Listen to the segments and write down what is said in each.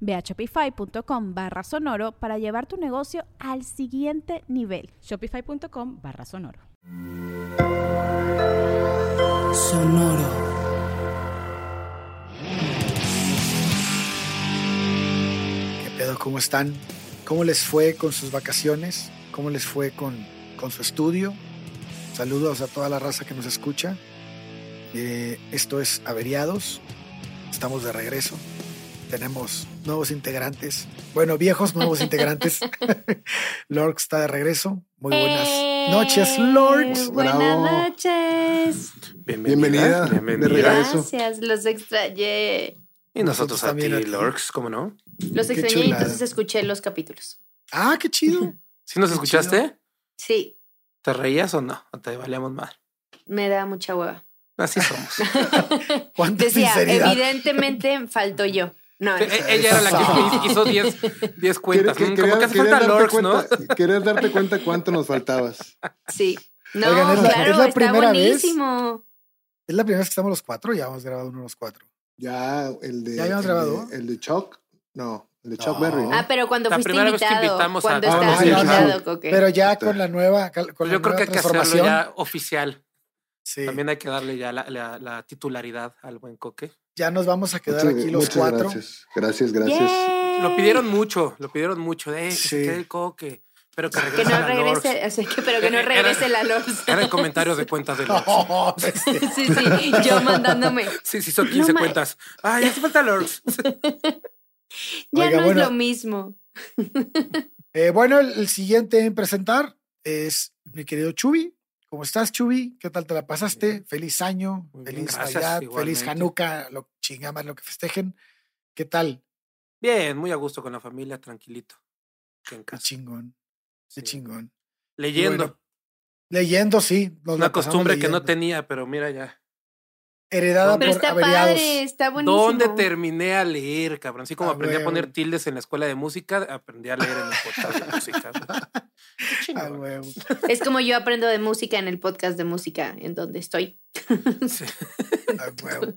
Ve a shopify.com barra sonoro para llevar tu negocio al siguiente nivel. Shopify.com barra sonoro. Sonoro. ¿Qué pedo? ¿Cómo están? ¿Cómo les fue con sus vacaciones? ¿Cómo les fue con, con su estudio? Saludos a toda la raza que nos escucha. Eh, esto es Averiados. Estamos de regreso. Tenemos nuevos integrantes. Bueno, viejos nuevos integrantes. Lorx está de regreso. Muy buenas noches, Lorx. Buenas Bravo. noches. Bienvenida. Bienvenida. De regreso. Gracias, los extrañé. Y nosotros Nosotros a también ti. Lorx, ¿cómo no? Los extrañé y entonces escuché los capítulos. Ah, qué chido. ¿Sí nos Qué escuchaste? Sí, ¿Te reías o no? ¿O te valíamos mal? me da mucha hueva. Así somos. Decía, sinceridad. evidentemente faltó yo. No, E- Ella era la que hizo 10 10 cuentas. Quería- querías- Como que hace querías falta darte Lorx, ¿no? cuenta- Querías darte cuenta cuánto nos faltabas. sí. No, Oigan, es la- claro, es la está primera vez. buenísimo. Es la primera vez que estamos los cuatro. Ya hemos grabado uno los cuatro. Ya el de. ¿Ya habíamos el de- grabado? El de Chuck. No, el de No. Chuck Berry. ¿no? Ah, pero cuando La fuiste primera vez que invitamos a- cuando Ah, estabas no, sí, invitado, claro. Coque. Pero ya con la nueva, con Pues la yo creo que nueva hay que hacerlo transformación. ya oficial. sí, También hay que darle ya la, la- la titularidad al buen coque. Ya nos vamos a quedar Muchas- aquí los muchas cuatro. Gracias, gracias. Lo pidieron mucho, lo pidieron mucho. Eh, que Sí. se quede el coque. Pero que no regrese, así que, pero que no Era- regrese la Lorx. Eran comentarios de cuentas de Lorx. No, este, Sí, sí, yo mandándome. Sí, sí, son 15 ma- cuentas. Ay, hace falta Lorx. Ya Oiga, no bueno. es lo mismo. eh, bueno, el, el siguiente en presentar es mi querido Chubi. ¿Cómo estás, Chubi? ¿Qué tal te la pasaste? Feliz año, Muy bien, feliz gracias, Navidad, feliz. Hanukkah, lo chingamos lo que festejen. ¿Qué tal? Bien, muy a gusto con la familia, tranquilito. En Qué casa. chingón, qué chingón. Leyendo. Bueno, Leyendo, sí. Una costumbre que no tenía, pero mira ya. Heredada Pero por está averiados. padre, está buenísimo. ¿Dónde terminé a leer, cabrón? Así como Ah, aprendí a poner tildes en la escuela de música, aprendí a leer en el podcast de música. Ah. Es como yo aprendo de música en el podcast de música en donde estoy. Sí. Ah, huevo.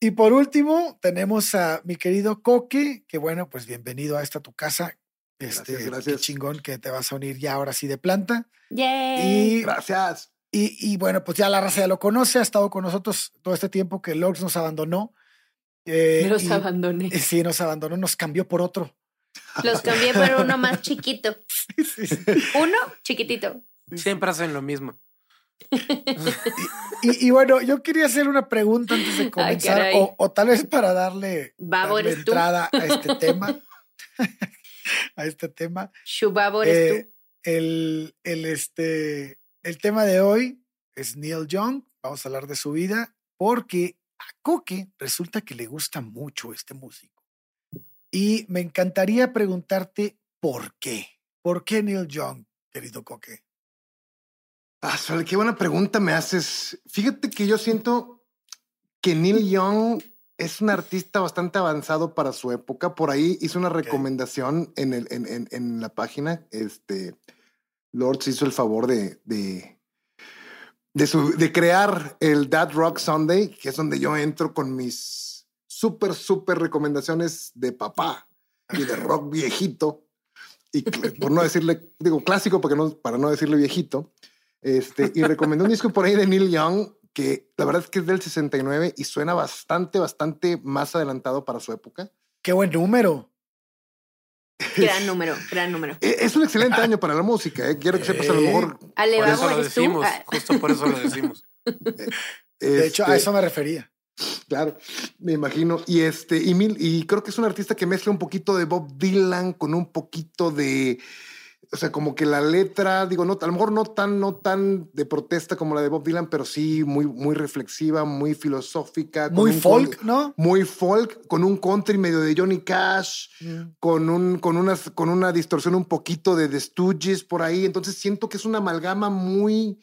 Y por último, tenemos a mi querido Coque, que bueno, pues bienvenido a esta tu casa. Este, Gracias, Qué chingón que te vas a unir ya ahora sí de planta. Yay. Y, Gracias. Y, y bueno, pues ya la raza ya lo conoce, ha estado con nosotros todo este tiempo que Lorx nos abandonó. Eh, Los y- abandoné. y sí, nos abandonó, nos cambió por otro. Los cambié por uno más chiquito. Sí, sí. Uno chiquitito. Siempre hacen lo mismo. Y, y bueno, yo quería hacer una pregunta antes de comenzar, o, o tal vez para darle, entrada a este tema. a este tema. Shubabo eres Eh, tú. el, el, este, el tema de hoy es Neil Young. Vamos a hablar de su vida porque a Coque resulta que le gusta mucho este músico. Y me encantaría preguntarte por qué. ¿Por qué Neil Young, querido Coque? Ah, Sol, qué buena pregunta me haces. Fíjate que yo siento que Neil Young es un artista bastante avanzado para su época. Por ahí hizo una recomendación en, el, en, en- en la página. Este Lords hizo el favor de, de, de, su- de crear el That Rock Sunday, que es donde yo entro con mis súper, súper recomendaciones de papá y de rock viejito. Y por no decirle, digo clásico porque no, para no decirle viejito. Este, y recomendó un disco por ahí de Neil Young que la verdad es que es del 69 y suena bastante, bastante más adelantado para su época. Qué buen número. Gran número, gran número. Eh, Es un excelente año para la música. ¿eh? Quiero que sepas a lo Eh. mejor. Ale, Por eso. Ah, Justo por eso lo decimos. De hecho, a este, eso me refería. Claro, me imagino. Y este, y, mil, y creo que es un artista que mezcla un poquito de Bob Dylan con un poquito de. O sea, como que la letra, digo, no, a lo mejor no tan, no tan de protesta como la de Bob Dylan, pero sí muy, muy reflexiva, muy filosófica. Muy folk, ¿no? Muy folk, con un country medio de Johnny Cash, con, un, con, unas, con una distorsión un poquito de The Stooges por ahí. Entonces siento que es una amalgama muy,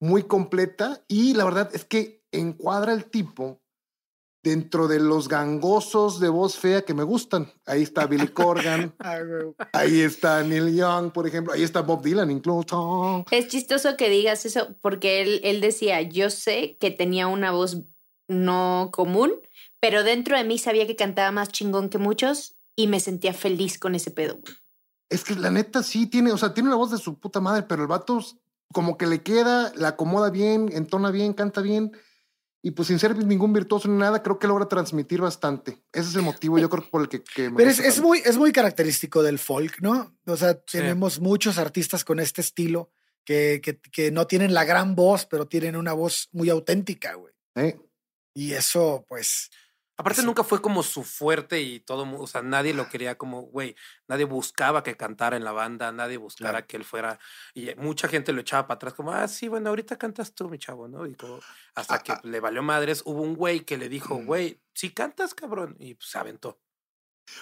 muy completa y la verdad es que encuadra el tipo dentro de los gangosos de voz fea que me gustan. Ahí está Billy Corgan, Ah, ahí está Neil Young, por ejemplo, ahí está Bob Dylan incluso. Es chistoso que digas eso porque él, él decía, yo sé que tenía una voz no común, pero dentro de mí sabía que cantaba más chingón que muchos y me sentía feliz con ese pedo. Es que la neta sí tiene, o sea, tiene una voz de su puta madre, pero el vato como que le queda, la acomoda bien, entona bien, canta bien. Y pues sin ser ningún virtuoso ni nada, creo que logra transmitir bastante. Ese es el motivo, yo creo, por el que, que me Pero es, muy, es muy característico del folk, ¿no? O sea, Sí. tenemos muchos artistas con este estilo que, que, que no tienen la gran voz, pero tienen una voz muy auténtica, güey. ¿eh? Y eso, pues, Aparte, nunca fue como su fuerte y todo, o sea, nadie lo quería como, güey, nadie buscaba que cantara en la banda, nadie buscara Claro. que él fuera, y mucha gente lo echaba para atrás, como, ah, sí, bueno, ahorita cantas tú, mi chavo, ¿no? Y como, hasta Ah, que ah. le valió madres, hubo un güey que le dijo, güey, sí cantas, cabrón, y pues se aventó.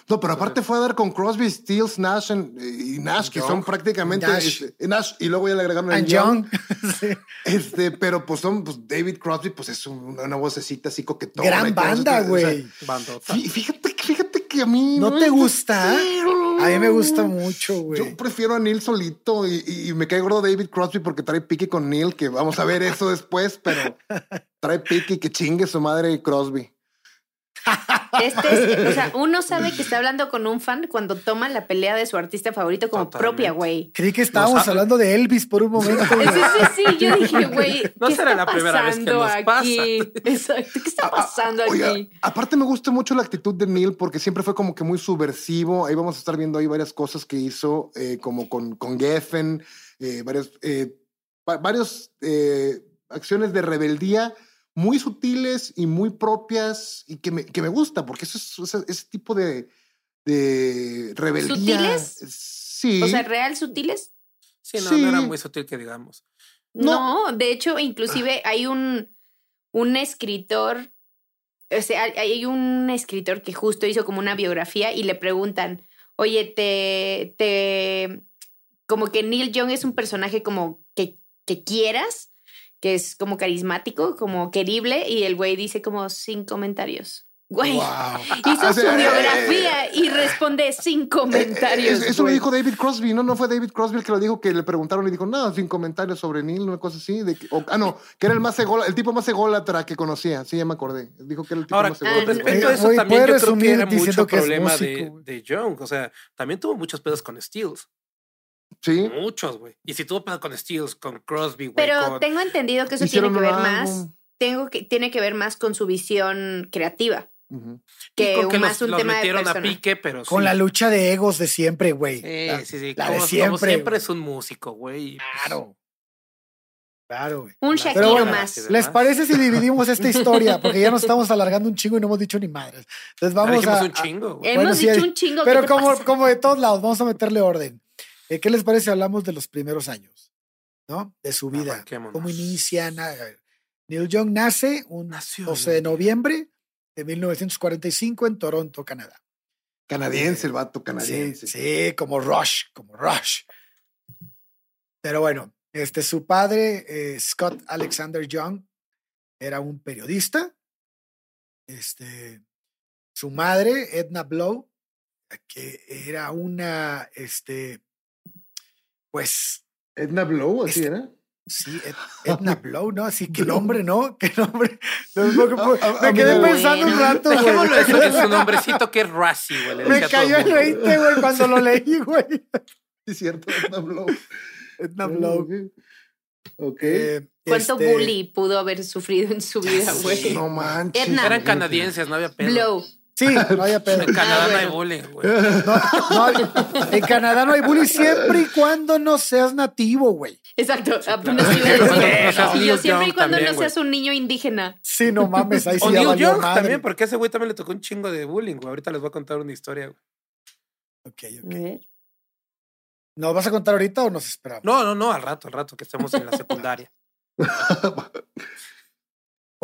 No, pero aparte fue a dar con Crosby, Stills, Nash en- y Nash, que son prácticamente Nash. este, Nash, y luego ya le agregaron a and Young. Young. Sí. Este, pero pues son, pues David Crosby, pues es un- una vocecita así coquetona. Gran banda, o sea, güey. Bandota. fí- Fíjate, que- fíjate que a mí. ¿No te gusta? A mí me gusta mucho, güey. Yo prefiero a Neil solito y, y- y me cae gordo David Crosby porque trae pique con Neil, que vamos a ver eso después, pero trae pique y que chingue su madre Crosby. Este es, o sea, uno sabe que está hablando con un fan cuando toma la pelea de su artista favorito como Totalmente. propia, güey. Creí que estábamos hablando de Elvis por un momento. Sí, güey. sí, sí, yo dije, güey, No ¿qué será está la primera vez que pasando nos pasa. aquí? Exacto, ¿qué está Ah, ah, pasando oiga, aquí? aparte me gusta mucho la actitud de Neil porque siempre fue como que muy subversivo. Ahí vamos a estar viendo ahí varias cosas que hizo, eh, como con, con Geffen, eh, varias, eh, va- varios eh, acciones de rebeldía muy sutiles y muy propias y que me, que me gusta porque eso es ese, ese tipo de, de rebeldía. ¿Sutiles? Sí. O sea, real sutiles. Sí, no, Sí. no era muy sutil que digamos. No, de hecho, inclusive hay un, un escritor, o sea, hay- hay un escritor que justo hizo como una biografía y le preguntan, oye, te, te, como que Neil Young es un personaje como que, que quieras, que es como carismático, como querible, y el güey dice como sin comentarios. Güey, Wow. hizo O su eh, biografía y responde sin Eh, comentarios. eh, eso lo dijo David Crosby, no, no fue David Crosby el que lo dijo, que le preguntaron y dijo, no, sin comentarios sobre Neil, una cosa así. De que- o- ah, no, que era el más ególatra, el tipo más ególatra que conocía, sí, ya me acordé. Dijo que era el tipo Ahora, más ególatra. respecto a eso, también yo creo que era mucho que problema de, de Young. O sea, también tuvo muchos pedos con Steels. Sí. Muchos, güey. Y si tuvo pedos con Steels, con Crosby, güey. Pero con- tengo entendido que eso Hicieron tiene que ver más, tengo que, tiene que ver más con su visión creativa que con un- que más los, un los tema de metieron a persona. pique, pero Con sí. la lucha de egos de siempre, güey. Sí, La- sí, sí. la como, de como siempre, siempre es un músico, güey. pues, Claro. Claro, güey. Un Pero Shakiro bueno, más. ¿les ¿Les parece si dividimos esta historia? Porque ya nos estamos alargando un chingo y no hemos dicho ni madres. Entonces vamos dijimos a. un chingo, güey. Hemos Bueno, sí, dicho un chingo. Pero ¿qué te como, pasa? como de todos lados, vamos a meterle orden. Eh, ¿Qué les parece si hablamos de los primeros años? ¿No? De su vida. Arranquémonos. ¿Cómo inician? Ver, Neil Young nace un Nació 12 de noviembre de 1945 en Toronto, Canadá. Canadiense, el vato canadiense. Sí, sí, como Rush, como Rush. Pero bueno, este, su padre, eh, Scott Alexander Young, era un periodista. Este, su madre, Edna Blow, que era una, este, pues, Edna Blow, así Este- era. sí, Ed- Edna Blow, ¿no? Así que nombre, ¿no? ¿Qué nombre? No, no, A- a- a me quedé pensando un rato, güey. Dejémoslo eso en su nombrecito que es Rassi, güey. le Me cayó el mundo. 20, güey, cuando lo leí, güey. Sí, cierto, Edna Blow. Edna Blow. Ok. Eh, ¿Cuánto este, bully pudo haber sufrido en su vida, güey? No manches. Edna. Eran canadienses, no había pedo. Blow. Sí, no había pedo. En Canadá Ah, no hay bullying, güey. No, no hay- en Canadá no hay bullying siempre y cuando no seas nativo, güey. Exacto. apenas claro. iba a decir. Cuando no seas Y yo Neil siempre y cuando también, no seas un niño indígena. Sí, no mames, ahí sí O ya valió Young madre. también, porque a ese güey también le tocó un chingo de bullying, güey. Ahorita les voy a contar una historia, güey. Ok, ok. ¿Nos vas a contar ahorita o nos esperamos? No, no, no, al rato, al rato, que estemos en la secundaria.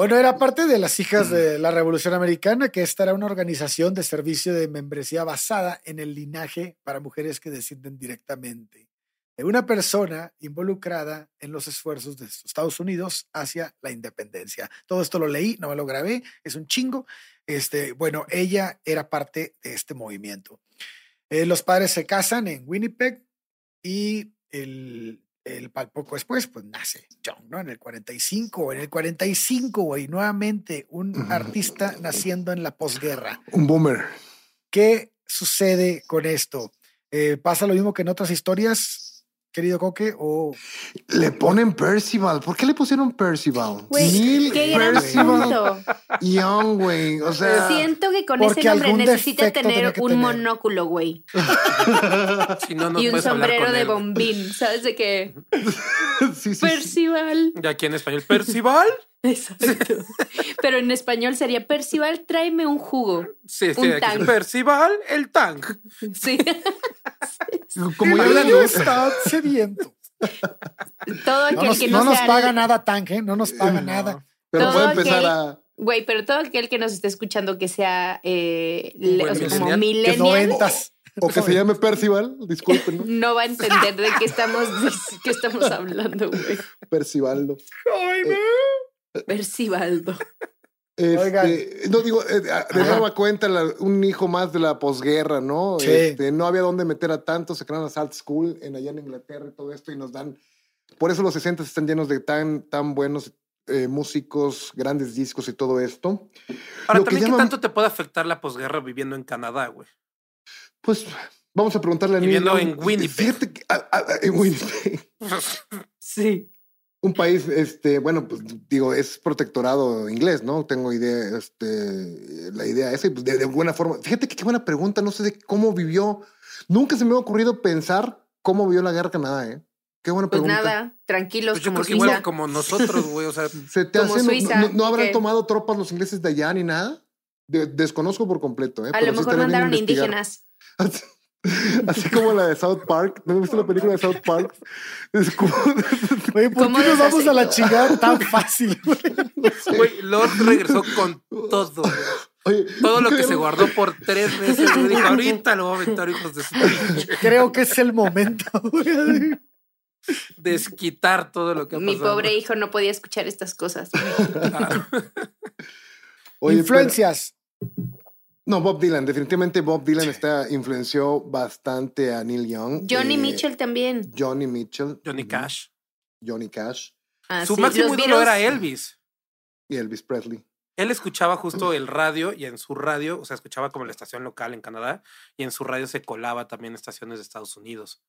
Bueno, era parte de las hijas de la Revolución Americana, que esta era una organización de servicio de membresía basada en el linaje para mujeres que descienden directamente de una persona involucrada en los esfuerzos de Estados Unidos hacia la independencia. Todo esto lo leí, no me lo grabé, es un chingo. Este, bueno, ella era parte de este movimiento. Eh, los padres se casan en Winnipeg y el, el poco después, pues nace John, ¿no? En el 45, en el 45, güey, nuevamente un artista naciendo en la posguerra. Un boomer. ¿Qué sucede con esto? Eh, ¿Pasa lo mismo que en otras historias, querido Coque? O Le ponen Percival. ¿Por qué le pusieron Percival? Güey, Neil qué gran Percival. Young, güey. O sea, Siento que con ese nombre necesita tener un tener. monóculo, güey. Si no, no y un sombrero de él, bombín. ¿Sabes de qué? sí, sí, sí. Percival. Y aquí en español, ¿Percival? Exacto. Pero en español sería Percival, tráeme un jugo. Sí, sí, Un tank. Percival, el tank. Sí. Como ya ¿Qué le está sediento? Todo No aquel nos, que no no, nos sea paga nada Tank, ¿eh? No nos paga No. nada. Pero Todo puede empezar aquel- a. Güey, pero todo aquel que nos esté escuchando que sea eh, le- buen o sea, como millennial. O que se llame Percival, disculpen, ¿no? no va a entender de qué estamos, de qué estamos hablando, güey. Percivaldo. Percivaldo. Este, no digo, eh, de nueva cuenta, la- un hijo más de la posguerra, ¿no? Sí. Este, no había dónde meter a tantos, se crearon las Art School en allá en Inglaterra y todo esto, y nos dan. Por eso los 60 están llenos de tan, tan buenos eh, músicos, grandes discos y todo esto. Ahora, Lo que también, ¿qué tanto te puede afectar la posguerra viviendo en Canadá, güey? Pues vamos a preguntarle a Viviendo en. Winnipeg. Fíjate que, en Winnipeg. Sí. Un país, este, bueno, pues digo, es protectorado inglés, ¿no? Tengo idea, este, la idea esa, y pues de, de buena forma. Fíjate que qué buena pregunta, no sé de cómo vivió. Nunca se me ha ocurrido pensar cómo vivió la guerra Canadá, ¿eh? Qué buena Pues pregunta. nada, tranquilos Pues yo como creo que Suiza. igual como nosotros, güey. O sea, ¿Se te como hace, Suiza, no, no habrán ¿qué? tomado tropas los ingleses de allá ni nada? De- desconozco por completo, ¿eh? A Pero lo mejor mandaron indígenas. Así, como la de South Park. ¿No has visto la película de South Park? Es como- Oye, ¿por ¿Cómo qué nos vamos a la chingada tan fácil? güey? Lord regresó con todo. Oye, Todo lo que ¿nunca se guardó por tres meses. Dijo, ahorita lo voy a aventar, hijos de su pinche. Creo que es el momento. güey. Desquitar todo lo que ha Mi pasado. pobre hijo no podía escuchar estas cosas. Oye, Influencias. pero- no, Bob Dylan. Definitivamente Bob Dylan está, influenció bastante a Neil Young. Johnny Eh, Mitchell también. Johnny Mitchell. Johnny Cash. Johnny Cash. Ah, Su sí, máximo ídolo Beatles- era Elvis. Y Elvis Presley. Él escuchaba justo el radio y en su radio, o sea, escuchaba como la estación local en Canadá y en su radio se colaba también estaciones de Estados Unidos.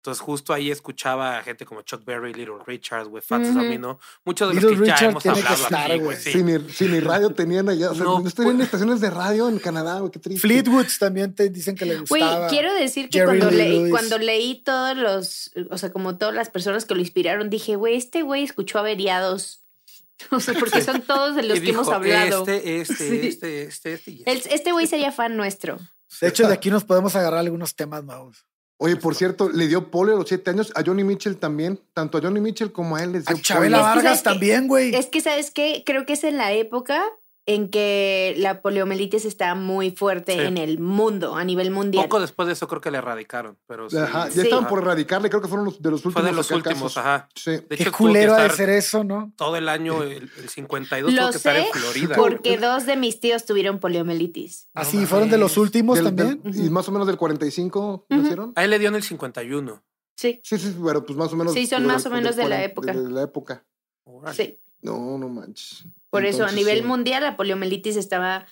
Entonces justo ahí escuchaba a gente como Chuck Berry, Little Richard, güey, Fats Ujú. Domino, muchos de los Little que ya Richard hemos tiene que hablado estar, aquí, güey. güey. sí. Si, ni, si ni radio tenían allá. O sea, No, no, tenían pues- estaciones de radio en Canadá, güey. Qué triste. Fleetwoods también te dicen que le Güey, gustaba. quiero decir que Jerry cuando leí, cuando leí todos los, o sea, como todas las personas que lo inspiraron, dije, güey, este güey escuchó averiados. O sea, porque son todos de los Y que dijo, hemos hablado. Este, este, Sí. este, este, este. este. El- este güey sería fan nuestro. De hecho, de aquí nos podemos agarrar algunos temas nuevos. Oye, por cierto, le dio polio a los siete años. A Johnny Mitchell también. Tanto a Johnny Mitchell como a él les dio A Chabela Es que, Vargas también, güey. Es que, ¿sabes qué? Creo que es en la época en que la poliomielitis está muy fuerte Sí. en el mundo, a nivel mundial. Poco después de eso creo que le erradicaron, pero sí. Ajá, ya Sí. estaban por erradicarle. Creo que fueron los, de los últimos. Fue de los últimos, casos. ajá. Sí. De Qué hecho, tuvo que culero ha de ser eso, ¿no? todo el año, el, el 52 Lo tuvo que estar en sé Florida. porque dos de mis tíos tuvieron poliomielitis. Así No fueron de los últimos Del- también. del- y más o menos del 45 Ujú. nacieron. A él le dio en el 51. Sí, Sí, sí, pero pues más o menos. Sí, son más o menos de la época. De, la época. Sí. No, no manches. Por eso, a nivel sí. mundial, la poliomielitis estaba,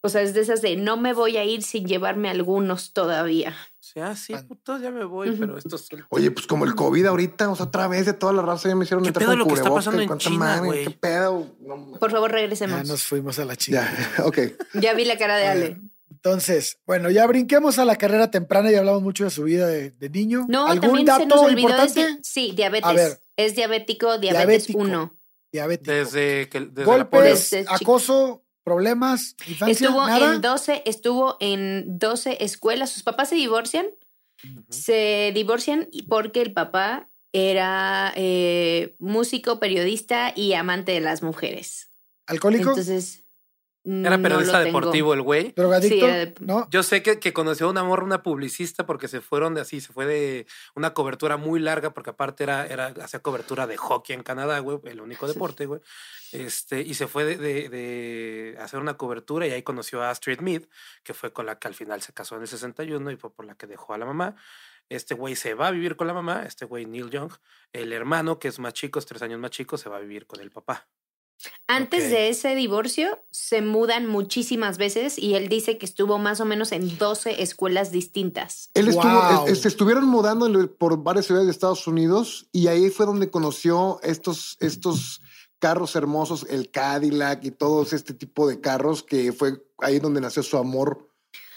o sea, es de esas de no me voy a ir sin llevarme algunos todavía. O sea, sí, putos, ya me voy, pero esto es el- Oye, pues como el COVID ahorita, o sea, otra vez de toda la raza ya me hicieron ¿Qué entrar pedo con lo que está pasando en China, madre? ¿Qué pedo? No, Por favor, Ya regresemos. nos fuimos a la ya, chica. ok. Ya vi la cara de Ale. Entonces, bueno, ya brinquemos a la carrera temprana y hablamos mucho de su vida de, de niño. No, ¿Algún también se nos olvidó importante? decir. Sí, diabetes. A ver. Es diabético, diabetes Diabético. 1. Diabético. Desde que desde la Golpes, chico. acoso, problemas, infancia, Estuvo nada. en 12, estuvo en 12 escuelas. Sus papás se divorcian. Se divorcian y- porque el papá era eh, músico, periodista y amante de las mujeres. ¿Alcohólico? Entonces. Era no periodista tengo. deportivo el güey. ¿Drogadicto? Sí, de- ¿No? Yo sé que, que conoció a una morra, una publicista, porque se fueron de así, se fue de una cobertura muy larga, porque aparte era, era hacía cobertura de hockey en Canadá, güey, el único deporte, güey. Este, y se fue de, de- de hacer una cobertura y ahí conoció a Astrid Mead, que fue con la que al final se casó en el 61 y fue por la que dejó a la mamá. Este güey se va a vivir con la mamá, este güey Neil Young. El hermano, que es más chico, es tres años más chico, se va a vivir con el papá. Antes de ese divorcio, se mudan muchísimas veces y él dice que estuvo más o menos en 12 escuelas distintas. Él estuvo, Wow. es- se estuvieron mudando por varias ciudades de Estados Unidos y ahí fue donde conoció estos, estos carros hermosos, el Cadillac y todos este tipo de carros, que fue ahí donde nació su amor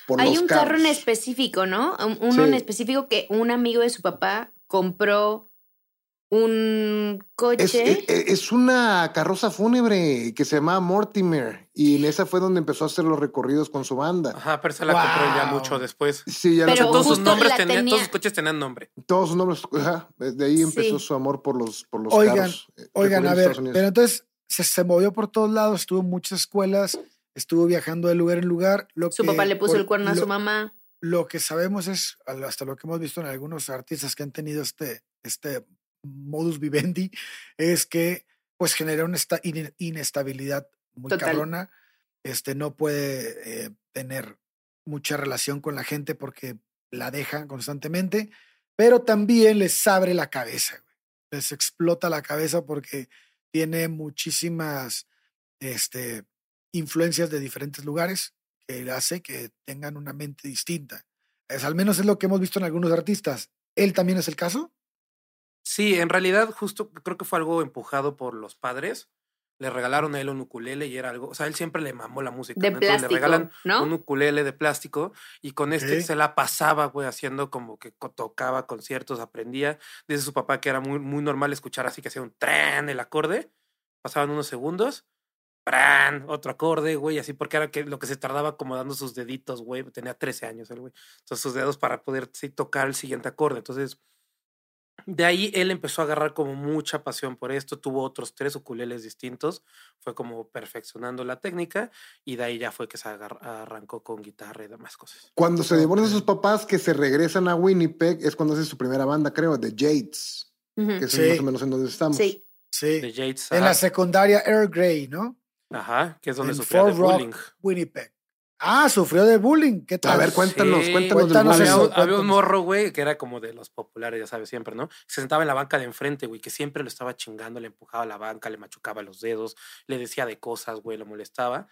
por Hay los un carro en específico, ¿no? Un- Uno Sí. en específico que un amigo de su papá compró un coche. es- es una carroza fúnebre que se llama Mortimer y en esa fue donde empezó a hacer los recorridos con su banda. Ajá, pero se la compró ya Wow. mucho después. Sí, ya lo Pero compró. Todos sus nombres la tenían, tenía- todos sus coches tenían nombre. Todos sus nombres, ajá, desde ahí empezó Sí. su amor por los, por los Oigan, carros. eh, Oigan, a ver, pero entonces se, se movió por todos lados, estuvo en muchas escuelas, estuvo viajando de lugar en lugar. Lo su que- papá le puso por- el cuerno a lo- su mamá. Lo que sabemos es, hasta lo que hemos visto en algunos artistas que han tenido este, este modus vivendi, es que pues genera una esta- ine- inestabilidad muy Total. cabrona. Este no puede eh, tener mucha relación con la gente porque la dejan constantemente, pero también les abre la cabeza, güey. les explota la cabeza porque tiene muchísimas este, influencias de diferentes lugares que hace que tengan una mente distinta. Es, al menos es lo que hemos visto en algunos artistas. ¿Él también es el caso? Sí, en realidad justo creo que fue algo empujado por los padres. Le regalaron a él un ukulele y era algo, o sea, él siempre le mamó la música. De ¿no? Entonces plástico, le regalan ¿no? un ukulele de plástico y con este se la pasaba, güey, haciendo como que tocaba conciertos, aprendía. Dice su papá que era muy, muy normal escuchar así que hacía un tren el acorde. Pasaban unos segundos. ¡Pran! Otro acorde, güey, así porque era que lo que se tardaba acomodando sus deditos, güey. Tenía 13 años el güey. Entonces sus dedos para poder sí, tocar el siguiente acorde. Entonces, de ahí él empezó a agarrar como mucha pasión por esto, tuvo otros tres ukuleles distintos, fue como perfeccionando la técnica y de ahí ya fue que se arrancó con guitarra y demás cosas. Cuando se divorcian sus papás, que se regresan a Winnipeg, es cuando hace su primera banda, creo, The Jades, que es Sí. más o menos en donde estamos. Sí. Sí. De Yates, En la secundaria Earl Grey, ¿no? ajá, que es donde en sufrió de bullying. Winnipeg. Ah, sufrió de bullying. ¿Qué tal? A ver, cuéntanos, Sí, cuéntanos, Había, eso. un- había un cuéntanos. morro, güey, que era como de los populares, ya sabes, siempre, ¿no? Se sentaba en la banca de enfrente, güey, que siempre lo estaba chingando, le empujaba la banca, le machucaba los dedos, le decía de cosas, güey, lo molestaba.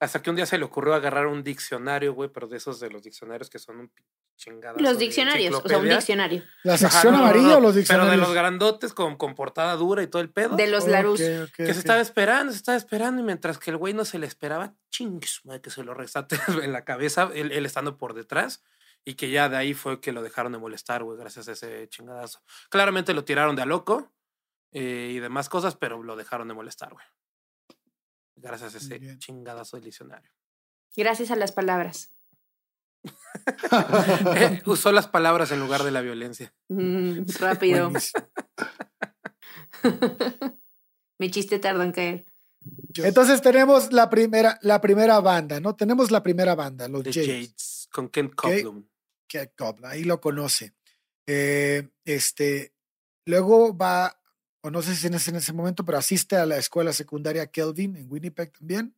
Hasta que un día se le ocurrió agarrar un diccionario, güey, pero de esos de los diccionarios que son un chingada. Los diccionarios, o sea, un diccionario. ¿La sección amarilla o los diccionarios? Pero de los grandotes con, con portada dura y todo el pedo. De los Ok, Larus. que se estaba esperando, se estaba esperando, y mientras que el güey no se le esperaba, chingues, madre, que se lo resate en la cabeza, él, él estando por detrás, y que ya de ahí fue que lo dejaron de molestar, güey, gracias a ese chingadazo. Claramente lo tiraron de a loco eh, y demás cosas, pero lo dejaron de molestar, güey. Gracias a ese bien. chingadazo del diccionario. Gracias a las palabras. Eh, Usó las palabras en lugar de la violencia. Mm, rápido. Mi chiste tardó en caer. Entonces tenemos la primera, la primera banda, ¿no? Tenemos la primera banda, los The Jades. Jades, con Ken Ok. Coplum. Cat Cobla, ahí lo conoce. Eh, este, luego va, o no sé si en ese, en ese momento, pero asiste a la escuela secundaria Kelvin en Winnipeg también,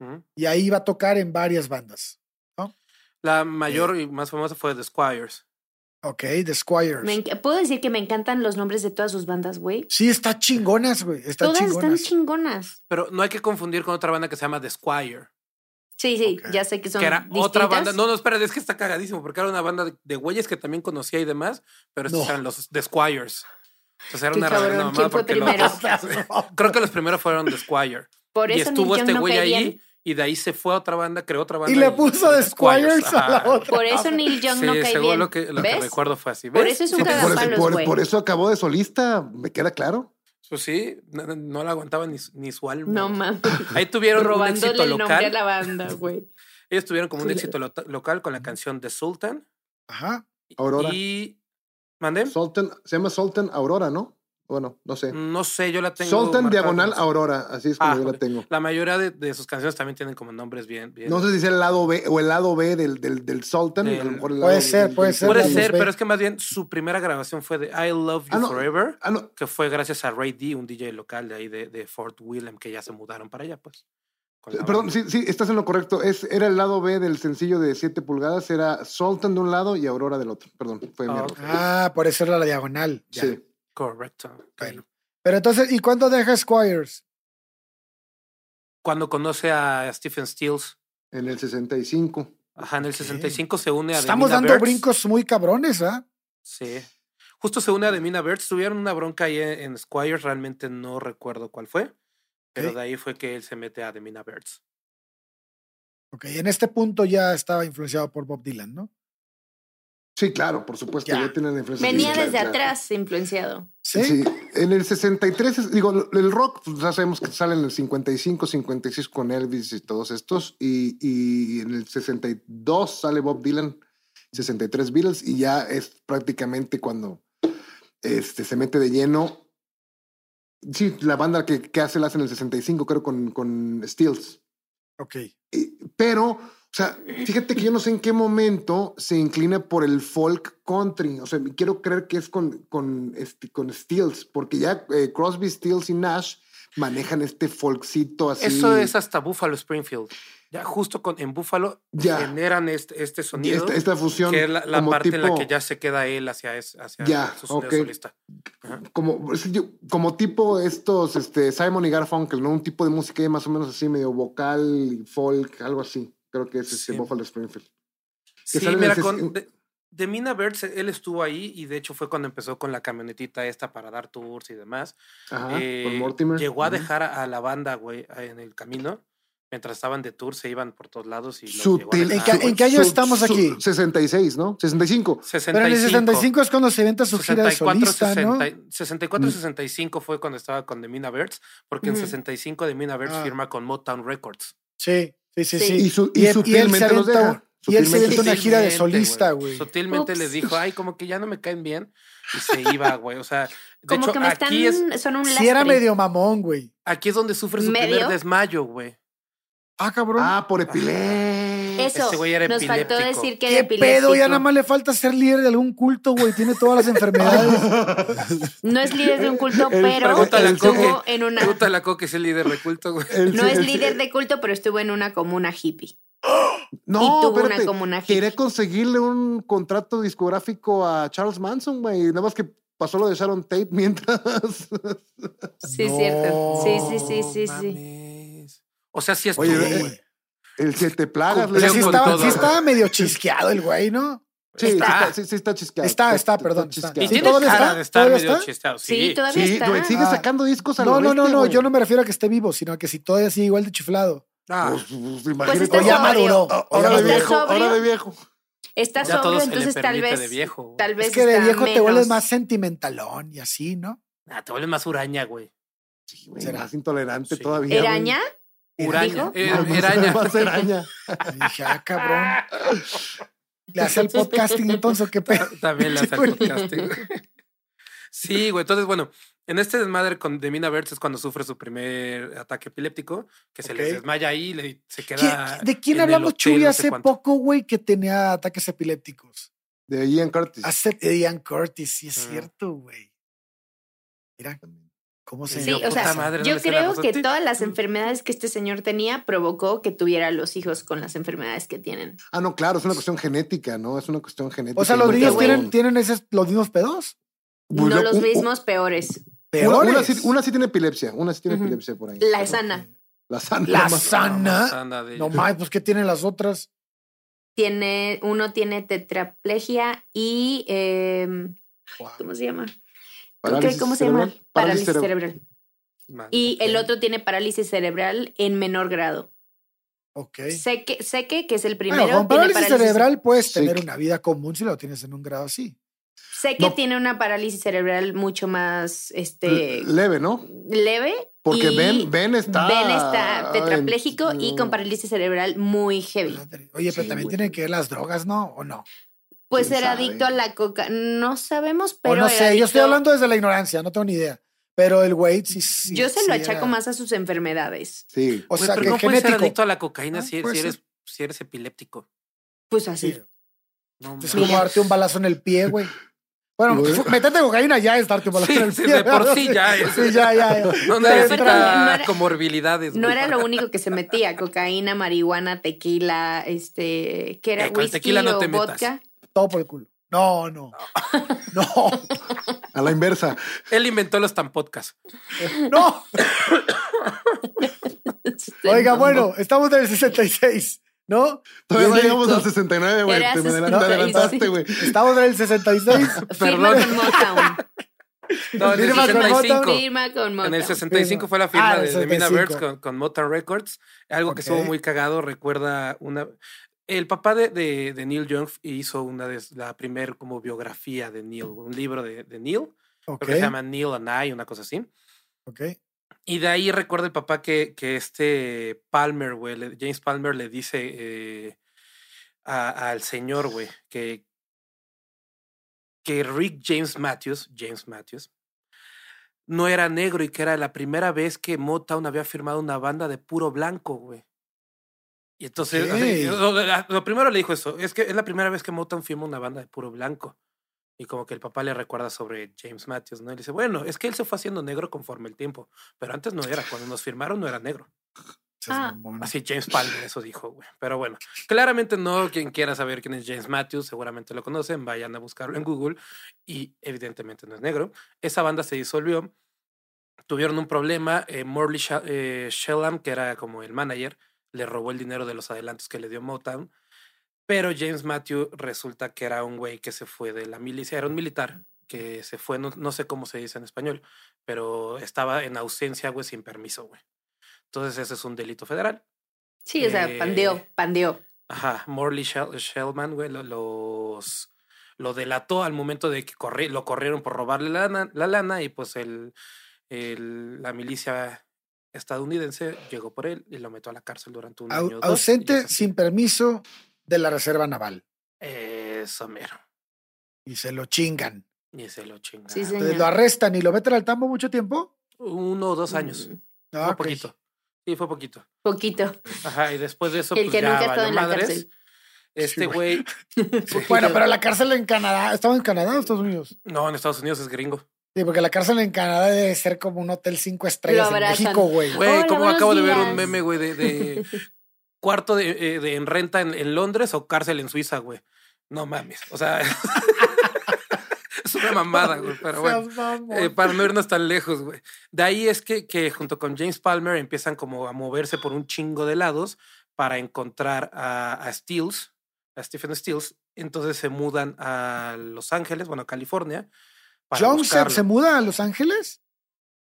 Ujú. y ahí va a tocar en varias bandas. La mayor y más famosa fue The Squires. Ok, The Squires. Me Puedo decir que me encantan los nombres de todas sus bandas, güey. Sí, está chingonas, güey. Están Todas chingonas. están chingonas. Pero no hay que confundir con otra banda que se llama The Squire. Sí, sí, Ok. ya sé que son que era otra distintas. banda. No, no, espera, es que está cagadísimo, porque era una banda de, de güeyes que también conocía y demás, pero estos No. eran los The Squires. Entonces era Qué una cabrón, ¿quién fue porque los- primero? creo que los primeros fueron The Squire. Por y eso estuvo Neil Young este no güey cae ahí bien. y de ahí se fue a otra banda, creó otra banda. Y le puso The Squires a la Ajá. otra. Por eso Neil Young Sí, no cae según bien. lo que, lo que ¿Ves? recuerdo fue así. Por ¿Ves? eso es un Sí, cagapalos. Por, palos, por- güey. por eso acabó de solista, me queda claro. Pues sí, no, no- no la aguantaba ni, su- ni su alma. No mames. Ahí tuvieron un éxito Robándole el nombre a local. la banda, güey. Ellos tuvieron como un Culero. éxito lo- local con la canción The Sultan. Ajá. Aurora. Y. ¿Mandé? Sultan, se llama Sultan Aurora, ¿no? Bueno, no sé. No sé, yo la tengo. Sultan Diagonal Aurora, así es como Ah, yo la ok. tengo. La mayoría de, de sus canciones también tienen como nombres bien. bien. No sé si es el lado B o el lado B del, del, del Sultan. Del- a lo mejor el Puede lado ser, del- puede del- ser, Puede ser, B. pero es que más bien su primera grabación fue de I Love You Ah, no. Forever, Ah, no. que fue gracias a Ray D, un DJ local de ahí de, de Fort William, que ya se mudaron para allá, pues. Perdón, sí, sí, estás en lo correcto. Es, era el lado B del sencillo de 7 pulgadas. Era Sultan de un lado y Aurora del otro. Perdón, fue mi Ah, error. Ah, por eso era la diagonal. Ya. Sí. Correcto. Bueno. Pero entonces, ¿y cuándo deja Squires? Cuando conoce a Stephen Stills, En el 65. ajá, en el 65 se une a Estamos Demina dando Birds. brincos muy cabrones, ¿ah? Sí. Justo se une a Demina Birds. Tuvieron una bronca ahí en, en Squires, realmente no recuerdo cuál fue. Pero de ahí fue que él se mete a Demina Birds. Ok, en este punto ya estaba influenciado por Bob Dylan, ¿no? Sí, claro, por supuesto. Ya. Ya tienen la influencia. Venía desde claro. atrás influenciado. Sí. Sí, en el 63, es- digo, el rock, pues ya sabemos que sale en el 55, 56 con Elvis y todos estos, y, y en el 62 sale Bob Dylan, 63 Beatles, y ya es prácticamente cuando este, se mete de lleno. Sí, la banda que, que hace la hace en el 65, creo, con, con Stills. Ok. Pero, o sea, fíjate que yo no sé en qué momento se inclina por el folk country. O sea, quiero creer que es con, con, este, con Stills, porque ya eh, Crosby, Stills y Nash manejan este folkcito así. Eso es hasta Buffalo Springfield. Ya justo con, en Buffalo Ya. generan este, este sonido. esta, esta fusión. que es la, parte en la que ya se queda él hacia, hacia Ya, su sonido solista. Ajá. Como, como tipo estos, este, Simon y Garfunkel, ¿no? Un tipo de música más o menos así, medio vocal, folk, algo así. Creo que es este Sí. Buffalo Springfield. Sí, mira, con de, de Mina Birds, él estuvo ahí y de hecho fue cuando empezó con la camionetita esta para dar tours y demás. Ajá, Eh, con Mortimer. Llegó a dejar a, a la banda, güey, en el camino. Mientras estaban de tour, se iban por todos lados y los llegó a Sutil. ¿En qué- en qué año estamos aquí? 66, ¿no? 65. 65. Pero en el 65 es cuando se inventa su gira de 64, solista, ¿no? 60 64, 65 fue cuando estaba con The Mina Birds, porque en Ujú. 65 The Mina Birds Ah. firma con Motown Records. Sí, sí, sí, Sí. sí. Y, su- y Y y sutilmente se los deja. Y él se aventó una gira de solista, güey. Sutilmente le Ups. dijo, ay, como que ya no me caen bien. Y se iba, güey. O sea, de Como hecho, que me están. aquí, es, Son un Sí, era medio mamón, güey. aquí es donde sufre su ¿Medio? primer desmayo, güey. Ah, cabrón. Ah, por epilepsia. Eso. Ese güey era Nos faltó decir que ¿Qué era pedo? Ya nada más le falta ser líder de algún culto, güey. Tiene todas las enfermedades. No es líder de un culto, El- pero estuvo en una. Pregúntale a Coque que es el líder de culto, güey. El- No es líder de culto, pero estuvo en una comuna hippie. No, y tuvo una espérate. comuna hippie. Quería conseguirle un contrato discográfico a Charles Manson, güey. Nada más que pasó lo de Sharon Tate mientras. Sí, No, cierto. Sí, sí, sí, sí, sí. O sea, sí estuvo, Oye, güey. eh, el Siete Plagas. Le sí estaba, todo, sí güey. estaba medio chisqueado el güey, ¿no? Sí, Está. está, sí, sí está chisqueado. Está, está, perdón, está. chisqueado. Y ¿Sí, tiene todavía cara está? de estar ¿Todavía medio está? chisteado. Sí, Sí, todavía Sí, está. güey, sigue sacando discos a No, no, no, bestia, no. güey. Yo no me refiero a que esté vivo, sino que si todavía sigue igual de chiflado. Ah, Pues, pues, imagínate. está O ya maduró. Ah, Ahora de ¿Está maduró. viejo, ahora de viejo. Está ya sobrio, entonces tal permite vez. de viejo. güey. Tal vez Es que de viejo te vuelves más sentimentalón y así, ¿no? Ah, te vuelves más uraña, güey. Sí, güey, ¿Será? más intolerante Sí. todavía. güey. ¿Eraña? Uraña. ¿Dijo? Eh, Más- Eraña. Más eraña. Y dije, ah, cabrón. ¿Le hace el podcasting entonces o qué pedo? También le hace el güey. podcasting. güey. Sí, güey. Entonces, bueno, en este desmadre con Demina Birds es cuando sufre su primer ataque epiléptico, que se le Ok. desmaya ahí y le, se ¿Quién- queda. ¿De quién hablamos, Chuy, no sé hace poco, güey, que tenía ataques epilépticos? De Ian Curtis. Hace de Ian Curtis, sí es cierto, güey. Mira cómo se Sí, o sea, madre, yo creo que todas las enfermedades que este señor tenía provocó que tuviera los hijos con las enfermedades que tienen. Ah, no, claro, es una cuestión genética, ¿no? Es una cuestión genética. O sea, los niños tienen, tienen esos, los mismos pedos. Pues no yo- los mismos, peores. Una, Peores. una sí, una sí tiene epilepsia, una sí tiene Ujú. epilepsia por ahí. La sana La sana. La más- sana. De- No más, pues ¿qué tienen las otras? tiene, uno tiene tetraplegia y em, ¿cómo se llama? Parálisis ¿Cómo se llama? cerebral. Parálisis Parálisis cerebral. Y el otro tiene parálisis cerebral en menor grado. Ok. Sé que, sé que, que es el Bueno, primero. con tiene parálisis cerebral puedes Sí. tener una vida común si lo tienes en un grado así. Sé que No. tiene una parálisis cerebral mucho más este, Leve, ¿no? leve. Porque y Ben, Ben está. Ben está tetrapléjico y con parálisis cerebral muy heavy. Oye, pero Sí, también tienen que ver las drogas, ¿no? ¿O no? Pues ¿Quién era sabe? adicto a la coca. No sabemos, O pero. no era sé, yo estoy hablando desde la ignorancia, no tengo ni idea. Pero el güey sí, sí. Yo se lo achaco era- más a sus enfermedades. Sí. O sea, pero que no puedes ser genético. adicto a la cocaína Ah, si, eres, si eres epiléptico. Pues así. Sí. No, Es como darte un balazo en el pie, güey. Bueno, meterte cocaína ya es darte un balazo Sí, en el sí, pie. de por sí ya es. Sí, ya, ya. ya. No necesita no era- comorbilidades. No era lo único que se metía, cocaína, marihuana, tequila, este, que era Eh, whisky tequila no o te metas. vodka. Todo por el culo. No, no. No, A la inversa. Él inventó los tampodcasts. no. Este, Oiga, no, bueno, estamos en el 66, ¿no? Todavía no llegamos al 69, güey. Te me adelan- 66. te adelantaste, güey. Estamos en el 66. Firma Perdón. con Motown. No, en el Firma con 65. Firma con Motown. En el 65 fue la firma Ah, de, de Mina 65. Birds con, con Motown Records. Algo que Ok. estuvo muy cagado, recuerda una... El papá de, de, de Neil Young hizo una de la primer como biografía de Neil, un libro de, de Neil, creo Ok, que se llama Neil and I, una cosa así. ok. Y de ahí recuerda el papá que, que este Palmer, güey, James Palmer le dice eh, a- al señor, güey, que, que Rick James Matthews, James Matthews, no era negro y que era la primera vez que Motown había firmado una banda de puro blanco, güey. Y entonces, así, lo- lo primero le dijo eso, es que es la primera vez que Motown firma una banda de puro blanco. Y como que el papá le recuerda sobre James Matthews, ¿no? Y le dice, bueno, es que él se fue haciendo negro conforme el tiempo, pero antes no era, cuando nos firmaron no era negro. Ah. Así James Palmer, eso dijo, güey. Pero bueno, claramente no, quien quiera saber quién es James Matthews, seguramente lo conocen, vayan a buscarlo en Google y evidentemente no es negro. Esa banda se disolvió, tuvieron un problema, eh, Morley Sha- eh, Shellam, que era como el manager, le robó el dinero de los adelantos que le dio Motown, pero James Matthews resulta que era un güey que se fue de la milicia, era un militar que se fue, no, no sé cómo se dice en español, pero estaba en ausencia, güey, sin permiso, güey. Entonces ese es un delito federal. Sí, o sea, Eh, pandeó, pandeó. Ajá, Morley Shell- Shellman, güey, lo- los lo delató al momento de que corri- lo corrieron por robarle la lana, la lana y pues el, el- la milicia estadounidense llegó por él y lo metió a la cárcel durante un Au- año. dos, ausente sin permiso de la Reserva Naval. Eso mero. Y se lo chingan. Y se lo chingaron. Sí, Entonces lo arrestan y lo meten al tambo mucho tiempo. Uno o dos años. Mm, Ah, fue poquito. Sí, fue poquito. Poquito. Ajá, y después de eso, El pues que ya nunca valió en la madres. cárcel. Este Sí, güey. Bueno, pero la cárcel en Canadá, ¿estaba en Canadá o Estados Unidos? No, en Estados Unidos es gringo. Sí, porque la cárcel en Canadá debe ser como un hotel cinco estrellas en. México, güey. Güey, como acabo de ver un meme, güey, de, de cuarto de, eh, de en renta en, en Londres o cárcel en Suiza, güey. No mames. O sea, es una mamada, güey. Pero bueno. Eh, para no irnos tan lejos, güey. De ahí es que, que junto con James Palmer empiezan como a moverse por un chingo de lados para encontrar a, a Stills, a Stephen Stills. Entonces se mudan a Los Ángeles, bueno, a California. Young se, muda a Los Ángeles.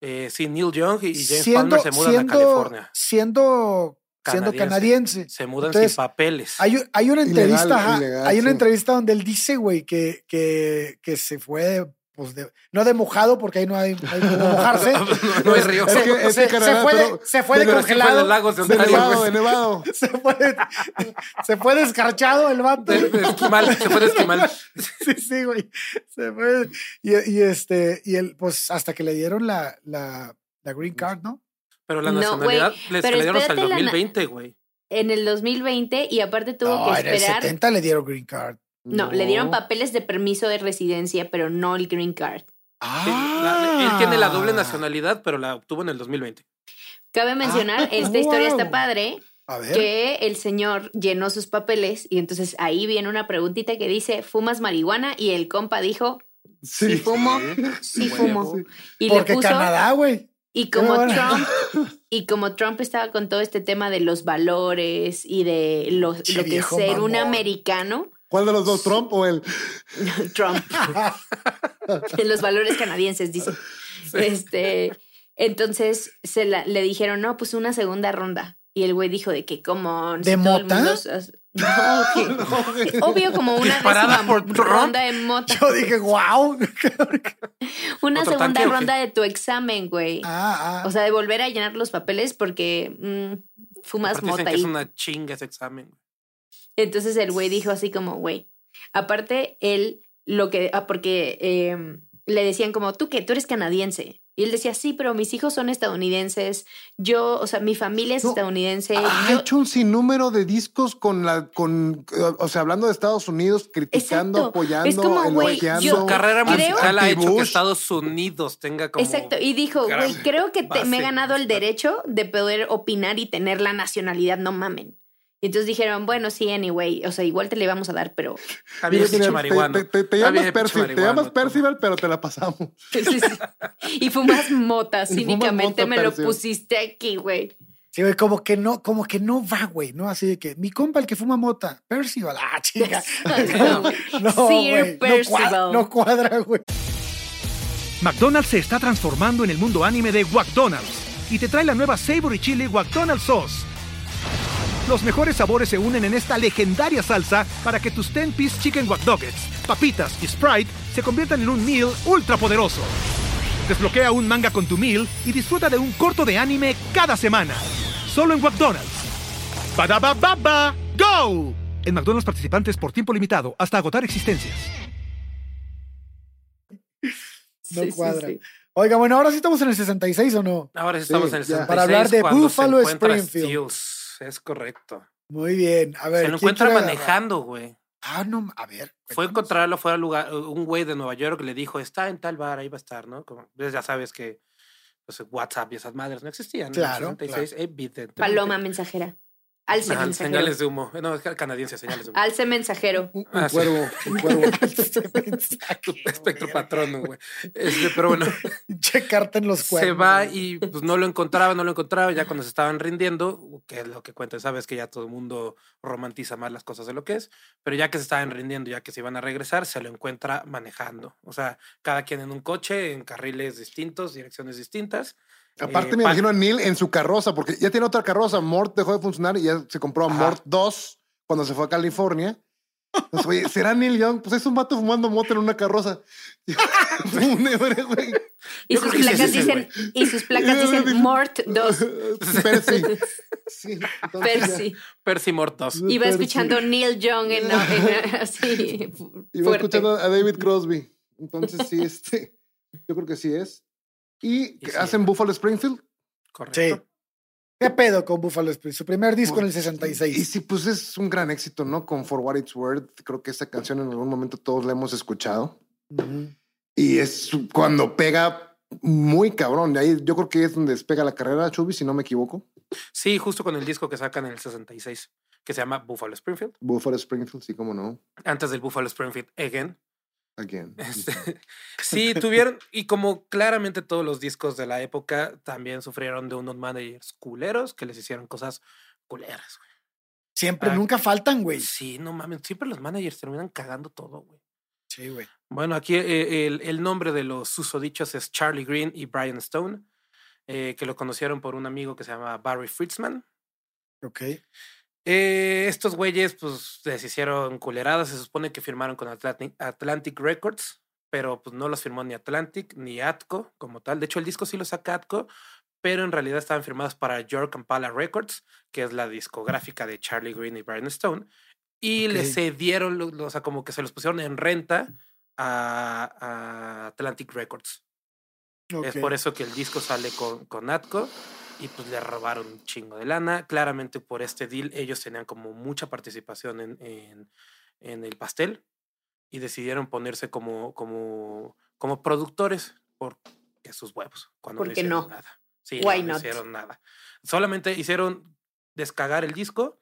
Eh, sí, Neil Young y James siendo, Palmer se mudan siendo, a California. Siendo, siendo Canadiense. Se mudan Entonces, sin papeles. Hay, hay una Ilegal, entrevista, ajá, ilegal, hay una entrevista donde él dice, güey, que, que, que se fue, pues, de- no de mojado, porque ahí no hay, hay cómo mojarse. no, hay río. Es Se, que- es que se- se Canadá, fue, de, se fue de sí fue de congelado. lagos de De Ontario, nevado, de nevado. Se fue, se fue descarchado el vato. De- de esquimal, se fue de esquimal. Sí, sí, güey. Se fue. Y, y este, y él, pues, hasta que le dieron la, la, la green card, ¿no? Pero la No, nacionalidad güey, les pero le dieron hasta el espérate, la na- 2020, güey. En el 2020 y aparte tuvo No, que en el esperar. 70 le dieron green card. No, le dieron No. papeles de permiso de residencia, pero no el green card. Sí, la- él tiene la doble Ah. nacionalidad, pero la obtuvo en el 2020. Cabe mencionar, Ah, esta historia wow. está padre, A ver. que el señor llenó sus papeles y entonces ahí viene una preguntita que dice, ¿fumas marihuana? Y el compa dijo, sí, Sí. fumo, sí fumo. Y Porque le puso, Canadá, güey. Y como bueno. Trump, y como Trump estaba con todo este tema de los valores y de lo, que es ser un americano, ¿Cuál de los dos, Trump o él? Trump, los valores canadienses, dice. Este, entonces se la- le dijeron, no, pues una segunda ronda. Y el güey dijo de que como... ¿De mota? No, que- obvio como una décima por ronda de mota. Yo dije, wow. Una ¿Otro segunda tanque ronda de tu examen, güey. ah, ah. O sea, de volver a llenar los papeles porque mm, fumas Aparte dicen mota que es una chinga ese examen. güey. Entonces el güey dijo así como, güey, aparte él lo que, ah, porque eh, le decían como, ¿tú qué? Tú eres canadiense. Y él decía, sí, pero mis hijos son estadounidenses. Yo, o sea, mi familia es No, estadounidense. Ha yo, hecho un sinnúmero de discos con la, con, o sea, hablando de Estados Unidos, criticando, Exacto. apoyando, Es como, yo Su carrera creo- musical ha hecho que. Estados Unidos tenga como. Exacto. Y dijo, güey, creo que te- me he ganado el derecho de poder opinar y tener la nacionalidad, no mamen. Y entonces dijeron, bueno, sí, anyway, o sea, igual te le íbamos a dar, pero mira, marihuano. te, te- te llamas te. Percival, pero te la pasamos. Sí, sí. Y fumas mota, fumas cínicamente mota, me lo pusiste aquí, güey. Sí, güey, como que no, como que no va, güey, ¿no? Así de que mi compa, el que fuma mota, Percival, ah, chinga. No, No, Sir güey, no, Percival. cua- no cuadra, güey. McDonald's se está transformando en el mundo anime de McDonald's y te trae la nueva Savory Chili McDonald's Sauce. Los mejores sabores se unen en esta legendaria salsa para que tus 10-piece chicken wack Nuggets, papitas y Sprite se conviertan en un meal ultra poderoso. Desbloquea un manga con tu meal y disfruta de un corto de anime cada semana. Solo en McDonald's. ba baba go! En McDonald's participantes por tiempo limitado hasta agotar existencias. No Sí, cuadra. sí. Oiga, bueno, ahora sí estamos en el 66 o no? Ahora sí estamos Sí, en el ya. 66 Para hablar de Buffalo Springfield. Steels. Es correcto. Muy bien. A ver. Se lo ¿quién encuentra manejando, güey. Ah, no, a ver. Fue encontrarlo, fue al lugar, un güey de Nueva York le dijo, está en tal bar, ahí va a estar, ¿no? Como, pues ya sabes que pues, WhatsApp y esas madres no existían. en el Claro, 66, evidentemente. Paloma mensajera. Alce Ajá, mensajero. señales de humo. No, es canadiense, señales de humo. Alce mensajero. Un, un Ah, sí. cuervo, un cuervo. Espectro patrono, güey. Este, pero bueno, Che carta en los cuernos. se va y pues no lo encontraba, no lo encontraba. Ya cuando se estaban rindiendo, que es lo que cuenta, sabes que ya todo el mundo romantiza más las cosas de lo que es, pero ya que se estaban rindiendo, ya que se iban a regresar, se lo encuentra manejando. O sea, cada quien en un coche, en carriles distintos, direcciones distintas. Aparte Eh, me imagino a Neil en su carroza, porque ya tiene otra carroza. Mort dejó de funcionar y ya se compró a Ajá. Mort 2 cuando se fue a California. Entonces, oye, ¿será Neil Young? Pues es un vato fumando moto en una carroza. Y Yo sus placas dicen, y sus placas dicen Mort 2. Percy. Sí, entonces ya. Percy. Percy Mortos. Iba Percy. escuchando Neil Young en, en- así Iba fuerte. escuchando a David Crosby. Entonces sí, este, yo creo que sí es. Y, Y sí. hacen Buffalo Springfield. Correcto. Sí. ¿Qué pedo con Buffalo Springfield? Su primer disco en el Y 66. sí, pues es un gran éxito, ¿no? Con For What It's Worth. Creo que esa canción en algún momento todos la hemos escuchado. Y es cuando pega muy cabrón. De ahí yo creo que es donde despega la carrera Chubby, si no me equivoco. Sí, justo con el disco que sacan en el 66, que se llama Buffalo Springfield. Buffalo Springfield, sí, cómo no. Antes del Buffalo Springfield Again. Again. Este, sí, tuvieron, y como claramente todos los discos de la época también sufrieron de unos managers culeros que les hicieron cosas culeras, güey. Siempre, Ah, nunca faltan, güey. Sí, no mames, siempre los managers terminan cagando todo, güey. Sí, güey. Bueno, aquí eh, el, el nombre de los susodichos es Charlie Green y Brian Stone, eh, que lo conocieron por un amigo que se llama Barry Fritzman. Ok. Eh, estos güeyes, pues, les hicieron culeradas. Se supone que firmaron con Atlantic, Atlantic Records, pero pues no los firmó ni Atlantic ni Atco como tal. De hecho, el disco sí lo saca Atco, pero en realidad estaban firmados para York and Pala Records, que es la discográfica de Charlie Green y Brian Stone. Y Ok. les cedieron, o sea, como que se los pusieron en renta a, a Atlantic Records. Es por eso que el disco sale con, con Atco y pues le robaron un chingo de lana. Claramente por este deal ellos tenían como mucha participación en, en, en el pastel y decidieron ponerse como, como, como productores porque sus huevos. Cuando ¿Por no qué hicieron no? nada. Sí, Why no, no not? hicieron nada. Solamente hicieron descagar el disco.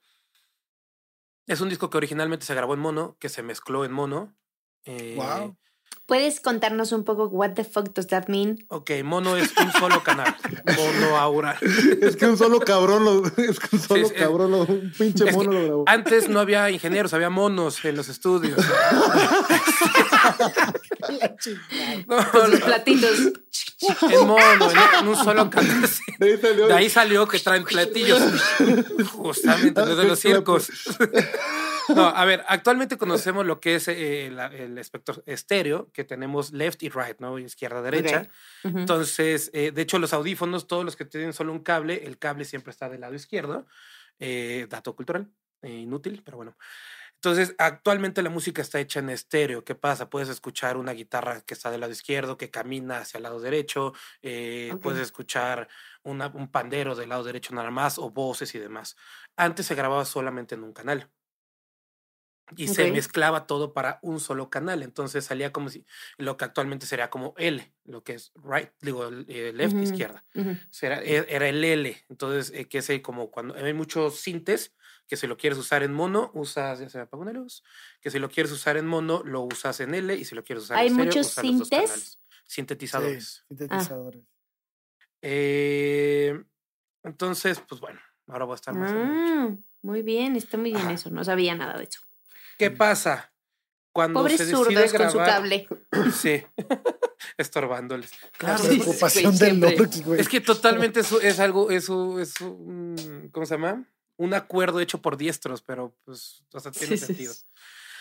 Es un disco que originalmente se grabó en mono, que se mezcló en mono. eh, Guau. ¿Puedes contarnos un poco what the fuck does that mean? Ok, mono es un solo canal. Mono aural. Es que un solo cabrón lo, es que un solo sí, cabrón lo, un pinche mono lo grabó. Antes no había ingenieros, había monos en los estudios. La. No, Con sus no, platitos. en mono, en, en un solo canal. sí. De ahí salió. De ahí salió que traen platillos. Justamente desde los circos. No, a ver, actualmente conocemos lo que es eh, la- el espectro estéreo, que tenemos left y right, ¿no? Izquierda, derecha. Ujú. Entonces, eh, de hecho, los audífonos, todos los que tienen solo un cable, el cable siempre está del lado izquierdo. Eh, dato cultural, eh, inútil, pero bueno. Entonces, actualmente la música está hecha en estéreo. ¿Qué pasa? Puedes escuchar una guitarra que está del lado izquierdo, que camina hacia el lado derecho. eh. Puedes escuchar una- un pandero del lado derecho nada más, o voces y demás. Antes se grababa solamente en un canal. Y se mezclaba todo para un solo canal. Entonces salía como si lo que actualmente sería como L, lo que es right, digo, eh, left, Ujú. izquierda. E- era el L. Entonces, eh, que es como cuando hay muchos sintes que si lo quieres usar en mono, usas, ya se me apagó una luz, que si lo quieres usar en mono, lo usas en L y si lo quieres usar ¿Hay en estéreo, muchos usas los dos. Sí, Sintetizadores. sintetizadores. Eh, entonces, pues bueno, ahora voy a estar más. Ah, muy bien, está muy bien Ajá. eso. No sabía nada de eso. ¿Qué pasa? Cuando Pobres se decide zurdos con su grabar- cable. Sí, estorbándoles. Claro, La Sí, preocupación güey, del. Lorx, güey. Es que totalmente es, es algo, es, un- es un, ¿cómo se llama? Un acuerdo hecho por diestros, pero pues, o sea, tiene Sí, sí, sentido. sí.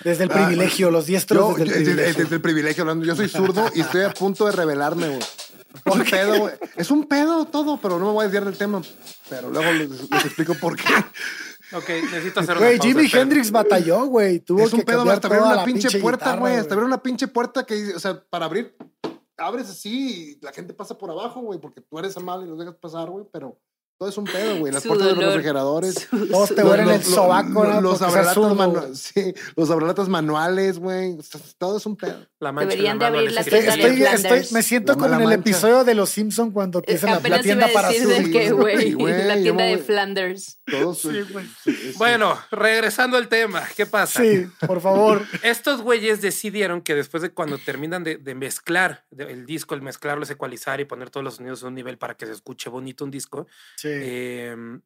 Desde el Ah, privilegio, los diestros Yo, desde el yo- desde, privilegio. desde el privilegio hablando. Yo soy zurdo y estoy a punto de revelarme, güey. Es un pedo, güey. Es un pedo todo, pero no me voy a desviar del tema. Pero luego les, les explico por qué. Ok, necesito hacer Güey, Jimi. Hendrix batalló, güey. Tuvo es un que pedo, cambiar hasta abrir una pinche, puerta, güey. Hasta abrir una pinche puerta que, dice- o sea, para abrir, abres así y la gente pasa por abajo, güey, porque tú eres amable y los dejas pasar, güey, pero todo es un pedo, güey. Las Su puertas de los refrigeradores. Todos te Los- huelen el sobaco, ¿no? Los, abrelatas manu- sí, los abrelatas manuales, güey. Todo es un pedo. La mancha Deberían la de abrir la Estoy, tienda de estoy- me siento La como en el mancha. episodio de Los Simpson cuando Eh, empiezan la, la tienda a para decir zurdos. de qué, güey. La tienda de Flanders. Todos. Sí, güey. sí. Bueno, regresando al tema, ¿qué pasa? Sí, por favor. Estos güeyes decidieron que después de cuando terminan de, de mezclar el disco, el mezclarlo, es ecualizar y poner todos los sonidos a un nivel para que se escuche bonito un disco, Sí. Em,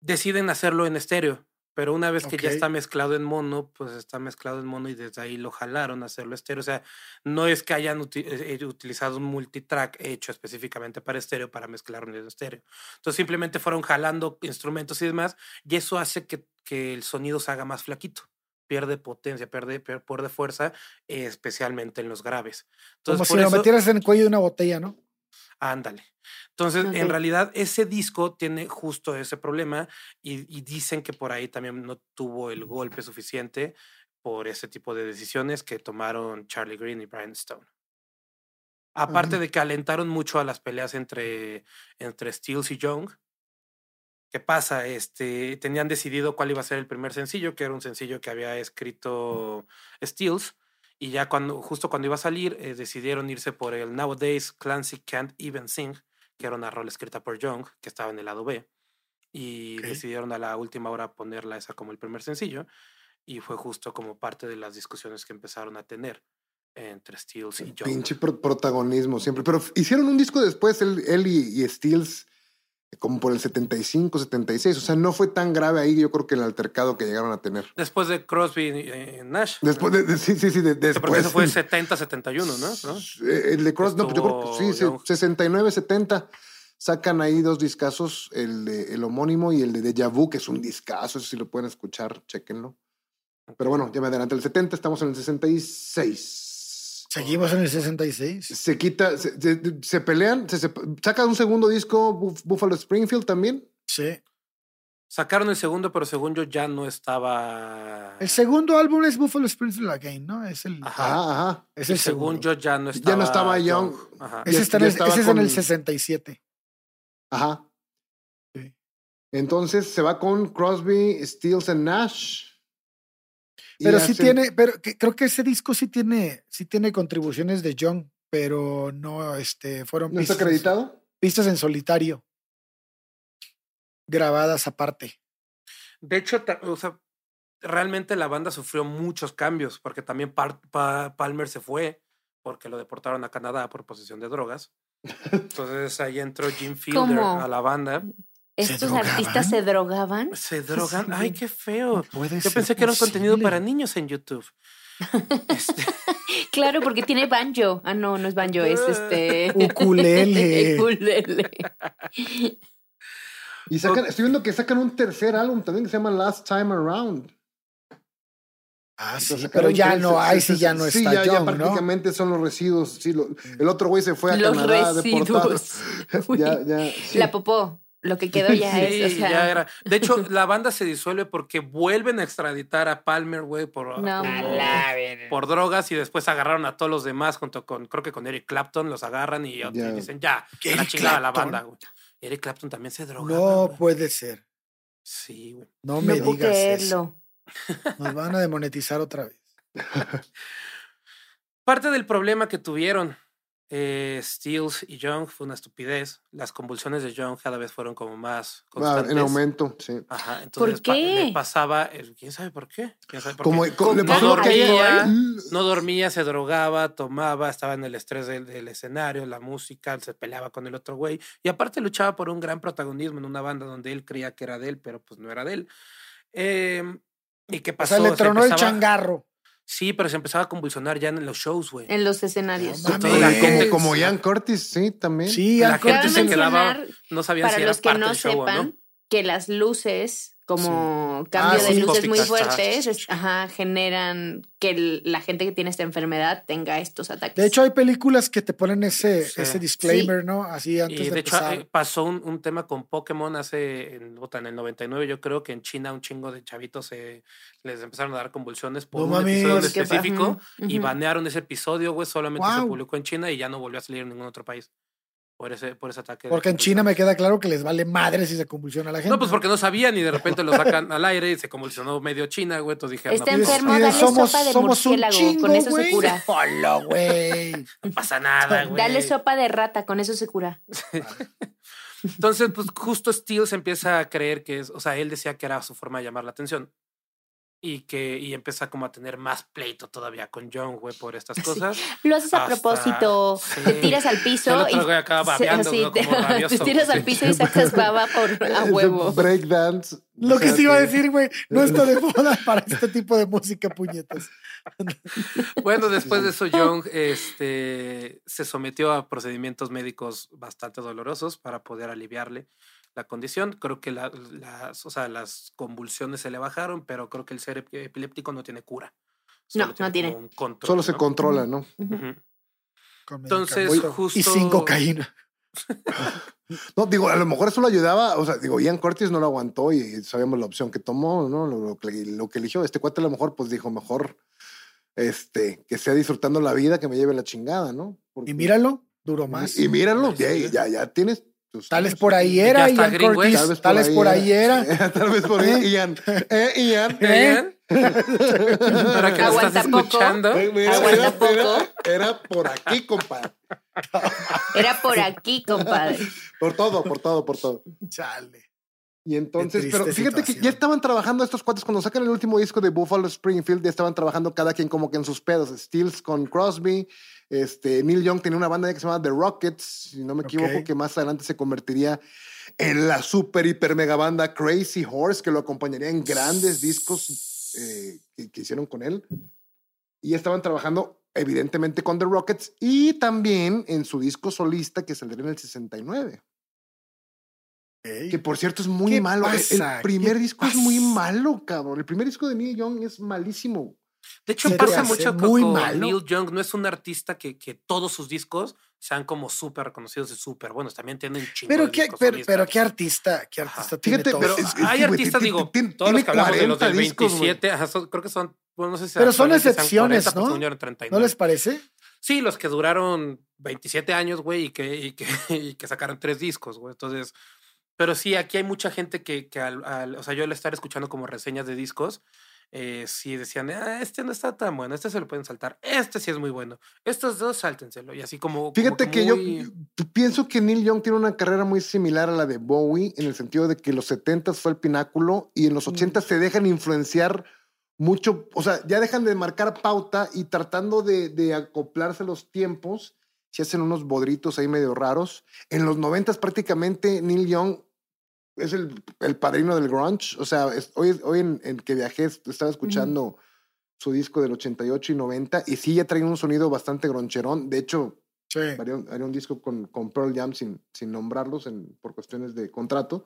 deciden hacerlo en estéreo. Pero una vez que ya está mezclado en mono, pues está mezclado en mono y desde ahí lo jalaron a hacerlo estéreo. O sea, no es que hayan uti- eh, eh, utilizado un multitrack hecho específicamente para estéreo para mezclarlo en estéreo. Entonces simplemente fueron jalando instrumentos y demás y eso hace que, que el sonido se haga más flaquito. Pierde potencia, pierde, pier- pierde fuerza, eh, especialmente en los graves. Entonces, Como si lo metieras en el cuello de una botella, ¿no? Ándale. Entonces, en realidad, ese disco tiene justo ese problema y, y dicen que por ahí también no tuvo el golpe suficiente por ese tipo de decisiones que tomaron Charlie Green y Brian Stone. Aparte de que alentaron mucho a las peleas entre, entre Steels y Young. ¿Qué pasa? Este, tenían decidido cuál iba a ser el primer sencillo, que era un sencillo que había escrito Steels. Y ya cuando, justo cuando iba a salir, eh, decidieron irse por el Nowadays Clancy Can't Even Sing, que era una rola escrita por Young, que estaba en el lado B. Y decidieron a la última hora ponerla esa como el primer sencillo. Y fue justo como parte de las discusiones que empezaron a tener entre Steels y Young. Pinche pro- protagonismo siempre. Pero hicieron un disco después, él, él y, y Steels, como por el 75, 76. O sea, no fue tan grave ahí, yo creo que el altercado que llegaron a tener. Después de Crosby y eh, Nash. Después de, de- sí, sí, sí, de- Sí, porque después. eso fue 70-71, ¿no? ¿no? Eh, El de Cross, no, pues yo creo que sí, se- 69, 70. Sacan ahí dos discazos, el, de- el homónimo y el de Deja Vu, que es un discazo, eso si lo pueden escuchar, chequenlo. Pero bueno, ya me adelanté el 70, estamos en el 66. Seguimos en el 66. Se quita, se, se- se pelean, se, saca un segundo disco Buff- Buffalo Springfield también. Sí. Sacaron el segundo, pero según yo ya no estaba. El segundo álbum es Buffalo Springfield Again, ¿no? Es el, Ajá. Ajá, ajá. es el según segundo. yo ya no estaba. Ya no estaba Young. Ajá. Ese, está ese es en el con- 67. Ajá. Sí. Entonces se va con Crosby, Stills and Nash. Pero sí hacen- tiene, pero que- creo que ese disco sí tiene, sí tiene contribuciones de John, pero no, este, fueron ¿No está pistas, acreditado? pistas en solitario, grabadas aparte. De hecho, ta- o sea, realmente la banda sufrió muchos cambios, porque también Pa- Palmer se fue, porque lo deportaron a Canadá por posesión de drogas. Entonces ahí entró Jim Fielder ¿Cómo? a la banda. ¿Estos drogaban? artistas se drogaban? Se drogan. Ay, qué feo. Puede Yo ser pensé que era un contenido para niños en YouTube. Este, Claro, porque tiene banjo. Ah, no, no es banjo, es este. Ukulele. Ukulele. Y sacan, estoy viendo que sacan un tercer álbum también que se llama Last Time Around. Ah, sí, pero ya tres, no, ahí sí, ya no sí, está ya, ya Young, ¿no? prácticamente son los residuos. Sí, lo- el otro güey se fue a Los Canadá deportado. residuos. ya, ya. sí. La popó. Lo que quedó ya sí, es. O sea, ya era. De hecho, la banda se disuelve porque vuelven a extraditar a Palmer, güey, por, No, por- drogas y después agarraron a todos los demás junto con, creo que con Eric Clapton, los agarran y, dicen, ya, a la ¿Eric chingada la banda, güey. Eric Clapton también se drogaba. No puede ser. Sí, güey. No me digas eso. Nos van a demonetizar otra vez. Parte del problema que tuvieron eh, Stills y Young fue una estupidez. Las convulsiones de Young cada vez fueron como más Ah, constantes. en aumento, sí. Ajá, entonces ¿Por pa- le qué? pasaba, el- ¿quién sabe por qué? ¿Quién sabe por Como, qué? co- le Coca- pasó lo que dormía, no dormía, se drogaba, tomaba, estaba en el estrés del, del escenario, la música, se peleaba con el otro güey. Y aparte luchaba por un gran protagonismo en una banda donde él creía que era de él, pero pues no era de él. Em, ¿Y qué O pasó? sea, le Se tronó el empezaba- changarro. Sí, pero se empezaba a convulsionar ya en los shows, güey. En los escenarios. No mames. gente como, Ian Curtis, sí, también. Sí, la gente se quedaba, no sabían Para si era los que parte no del show o sepan, no. que las luces, como cambio Ah, de sí. luces muy fuertes, es- ajá, generan que el- la gente que tiene esta enfermedad tenga estos ataques. De hecho, hay películas que te ponen ese, Sí. ese disclaimer, ¿no? Así antes Y de, de hecho empezar. eh, pasó un, un tema con Pokémon hace, en, en el 99, yo creo que en China un chingo de chavitos se les empezaron a dar convulsiones por No un episodio en Porque, específico y banearon ese episodio, güey, solamente se Guau. publicó en China y ya no volvió a salir en ningún otro país por ese, por ese ataque. de Porque en China me queda claro que les vale madre si se convulsiona la gente. No, pues porque no sabían y de repente lo sacan al aire y se convulsionó medio China, güey, entonces dijeron, Está no, pues, enfermo, dale sopa de murciélago, con eso se güey. cura. Hola, güey. no pasa nada, güey. Dale sopa de rata, con eso se cura. Entonces, pues justo Steele se empieza a creer que es, o sea, él decía que era su forma de llamar la atención. Y que, y empieza como a tener más pleito todavía con John, güey, por estas cosas. Lo haces a Hasta- propósito, te sí. tiras al piso y acaba se- babeando, así, ¿no? te, Como rabioso, te tiras al sí. piso y sacas baba por a huevo. Breakdance. Lo O que sí iba a decir, güey, no está de moda para este tipo de música, puñetas. Bueno, después de eso, Young este, se sometió a procedimientos médicos bastante dolorosos para poder aliviarle la condición. Creo que la- las, o sea, las convulsiones se le bajaron, pero creo que el ser ep- epiléptico no tiene cura. No, no tiene. un control, Solo se ¿no? controla, ¿no? Entonces, justo- Y sin cocaína. No, digo, a lo mejor eso lo ayudaba. O sea, digo, Ian Curtis no lo aguantó y sabíamos la opción que tomó, ¿no? Lo, lo que, lo que eligió. Este cuate a lo mejor, pues dijo, mejor este, que sea disfrutando la vida que me lleve la chingada, ¿no? Porque- Y míralo, duró más. Y míralo, Sí, ya, ya, ya tienes. Tales por ahí era, Ian ¿eh? Curtis. Tales por ahí era. Tal vez por ahí, Ian. Eh, Ian. ¿Eh? Ahora que lo estás poco. escuchando. Eh, mira, Aguanta mira, poco. Era por aquí, compadre. Era por aquí, compadre. Por todo, por todo, por todo. Chale. Y entonces, pero fíjate que situación. ya estaban trabajando estos cuates cuando sacan el último disco de Buffalo Springfield, ya estaban trabajando cada quien como que en sus pedos. Stills con Crosby, este, Neil Young tenía una banda que se llama The Rockets, si no me equivoco, Ok. que más adelante se convertiría en la super hiper mega banda Crazy Horse, que lo acompañaría en grandes discos eh, que, que hicieron con él. Y estaban trabajando evidentemente con The Rockets y también en su disco solista que saldría en el 69. Ey. Que por cierto es muy ¿Qué malo. El- pasa? El primer ¿Qué disco es muy pasa? malo, cabrón. El primer disco de Neil Young es malísimo. De hecho, Se pasa mucho muy con malo. Neil Young. No es un artista que, que todos sus discos sean como súper reconocidos y súper buenos. También tienen un chingo Pero de qué, pero, pero qué artista, qué Ajá. artista tiene Fíjate, todo pero es- es- Hay artistas, ti- digo, todos los que hablamos de los 40 del discos, güey. 27, ajá, son- creo que son, bueno, no sé si Pero son excepciones, 40, pues, ¿no? según yo eran 39. ¿No les parece? Sí, los que duraron 27 años, güey, y que, y, que, y que sacaron tres discos, güey. Entonces, pero sí, aquí hay mucha gente que, que al, al- o sea, yo al estar escuchando como reseñas de discos, eh, sí decían, ah, este no está tan bueno, este se lo pueden saltar, este sí es muy bueno, estos dos sáltenselo, y así como... como Fíjate que, yo pienso que Neil Young tiene una carrera muy similar a la de Bowie, en el sentido de que los 70 fue el pináculo y en los 80 se dejan influenciar mucho, o sea, ya dejan de marcar pauta y tratando de, de acoplarse los tiempos, se hacen unos bodritos ahí medio raros. En los 90 prácticamente Neil Young es el, el padrino del grunge, o sea, es- hoy, hoy en, en que viajé estaba escuchando su disco del 88 y 90, y sí ya traía un sonido bastante groncherón. De hecho, Sí. haría, un- haría un disco con, con Pearl Jam sin, sin nombrarlos en, por cuestiones de contrato.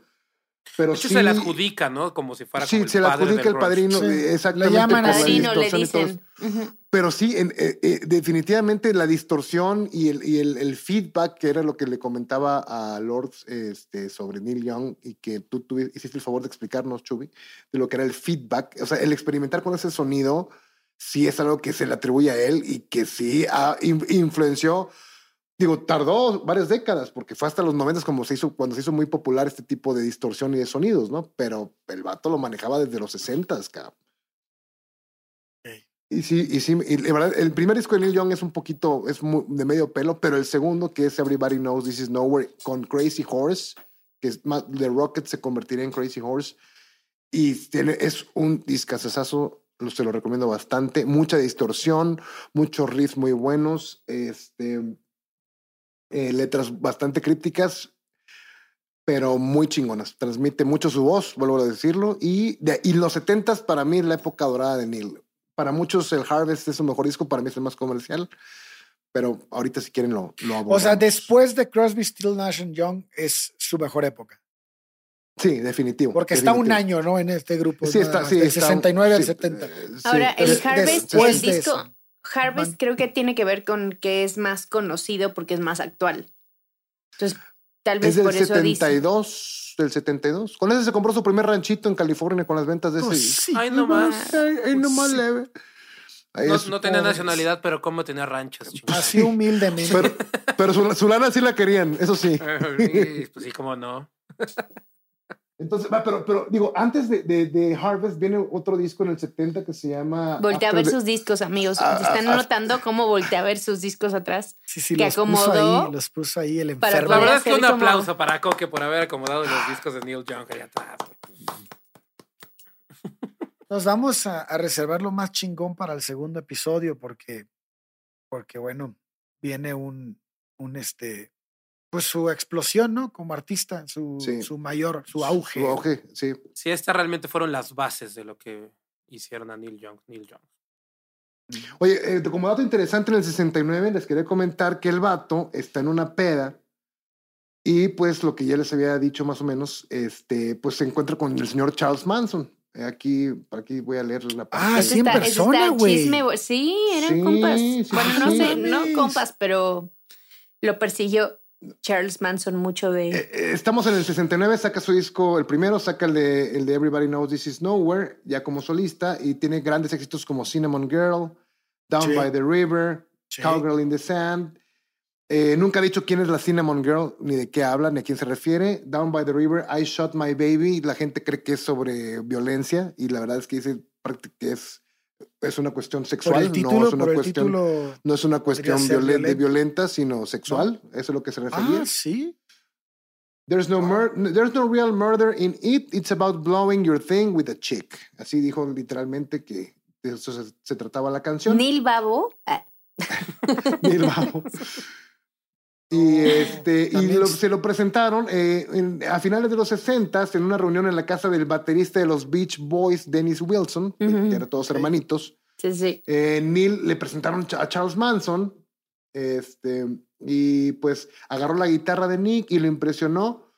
Pero De hecho, sí, se le adjudica, ¿no? Como si fuera Sí, como el se le padre adjudica del el padrino, Sí, eh, le exactamente. llaman la así. Padrino le dicen. Ujú. pero sí, en- eh, eh, definitivamente la distorsión y, el, y el, el feedback, que era lo que le comentaba a Lord este, sobre Neil Young y que tú, tú hiciste el favor de explicarnos, Chubi, de lo que era el feedback. O sea, el experimentar con ese sonido sí es algo que se le atribuye a él y que sí ha in- influenció. Digo, tardó varias décadas porque fue hasta los 90 como se hizo, cuando se hizo muy popular este tipo de distorsión y de sonidos, ¿no? Pero el vato lo manejaba desde los 60, cabrón. Y sí, y sí, y la verdad, el primer disco de Neil Young es un poquito, es de medio pelo, pero el segundo, que es Everybody Knows This Is Nowhere, con Crazy Horse, que es más, The Rocket se convertiría en Crazy Horse, y tiene, es un discazazazo, se lo recomiendo bastante, mucha distorsión, muchos riffs muy buenos, este, eh, letras bastante crípticas, pero muy chingonas. Transmite mucho su voz, vuelvo a decirlo. Y, de, y los 70s para mí es la época dorada de Neil. Para muchos el Harvest es su mejor disco, para mí es el más comercial. Pero ahorita si quieren lo, lo O sea, después de Crosby, Still, Nash and Young es su mejor época. Sí, definitivo. Porque está un definitivo. año, ¿no? En este grupo. Sí, está, más, sí, del está- 69 al sí, 70. eh, sí, Ahora, el Harvest, el disco. Harvest creo que tiene que ver con que es más conocido porque es más actual. Entonces, tal vez es del por eso dice. 72, del 72. Con ese se compró su primer ranchito en California con las ventas de ese. Pues sí. Ay, no más. Ay, ay, nomás Sí. leve. Ahí No, no tenía nacionalidad, pero cómo tenía ranchos. chingada. Así humildemente. Pero, pero su, su lana sí la querían, eso sí. Sí, pues sí, cómo no. Entonces, va, pero, pero digo, antes de, de, de Harvest viene otro disco en el 70 que se llama. Voltea a ver the- sus discos, amigos. Ah, ¿Están ah, notando cómo voltea a ver sus discos atrás? sí, sí, que los puso ahí, los puso ahí el para enfermo. La verdad es que un como- aplauso para Coque por haber acomodado los discos de Neil Young allá atrás. Nos vamos a, a reservar lo más chingón para el segundo episodio porque, porque bueno, viene un, un este, pues su explosión, ¿no? Como artista, su, Sí. su mayor, su auge. Su auge, sí. Sí, estas realmente fueron las bases de lo que hicieron a Neil Young. Neil Young. Oye, eh, como dato interesante, en el 69 les quería comentar que el vato está en una peda y pues lo que ya les había dicho más o menos, este, pues se encuentra con el señor Charles Manson. Eh, Aquí, por aquí voy a leer la parte. Ah, sí, en persona, güey. Sí, eran Sí, compas. sí, bueno, sí, no sí. sé, no compas, pero lo persiguió Charles Manson mucho de. Eh, eh, Estamos en el 69, saca su disco, el primero saca el de, el de Everybody Knows This Is Nowhere, ya como solista, y tiene grandes éxitos como Cinnamon Girl, Down Sí. by the River, Sí. Cowgirl in the Sand. Eh, nunca ha dicho quién es la Cinnamon Girl, ni de qué habla, ni a quién se refiere. Down by the River, I Shot My Baby. La gente cree que es sobre violencia, y la verdad es que dice que es, es una cuestión sexual, título, no es una cuestión. No es una cuestión violenta, sino sexual. Eso es lo que se refería. Ah, sí. There's no, mur- there's no real murder in it. It's about blowing your thing with a chick. Así dijo literalmente que de eso se, se trataba la canción. Neil Babo. ah, Neil Babo. Y, este, y lo- se lo presentaron eh, en- a finales de los 60 en una reunión en la casa del baterista de los Beach Boys, Dennis Wilson, que- Ujú. que eran todos hermanitos. sí, sí. Eh, Neil le presentaron a Charles Manson este, y pues agarró la guitarra de Nick y lo impresionó.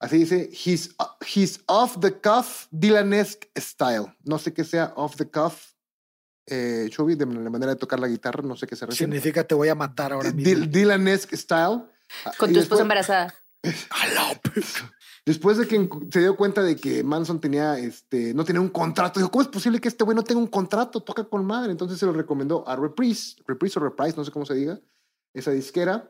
Así dice, he's, he's off the cuff, Dylanesque style. No sé qué sea off the cuff, eh, Chubby, de la manera de tocar la guitarra, no sé qué se refiere. Significa te voy a matar ahora mismo. Dylanesque style. Con Y tu después- esposa embarazada. Después de que se dio cuenta de que Manson tenía, este, no tenía un contrato, dijo, ¿cómo es posible que este güey no tenga un contrato? Toca con madre. Entonces se lo recomendó a Reprise, Reprise o Reprise, no sé cómo se diga, esa disquera.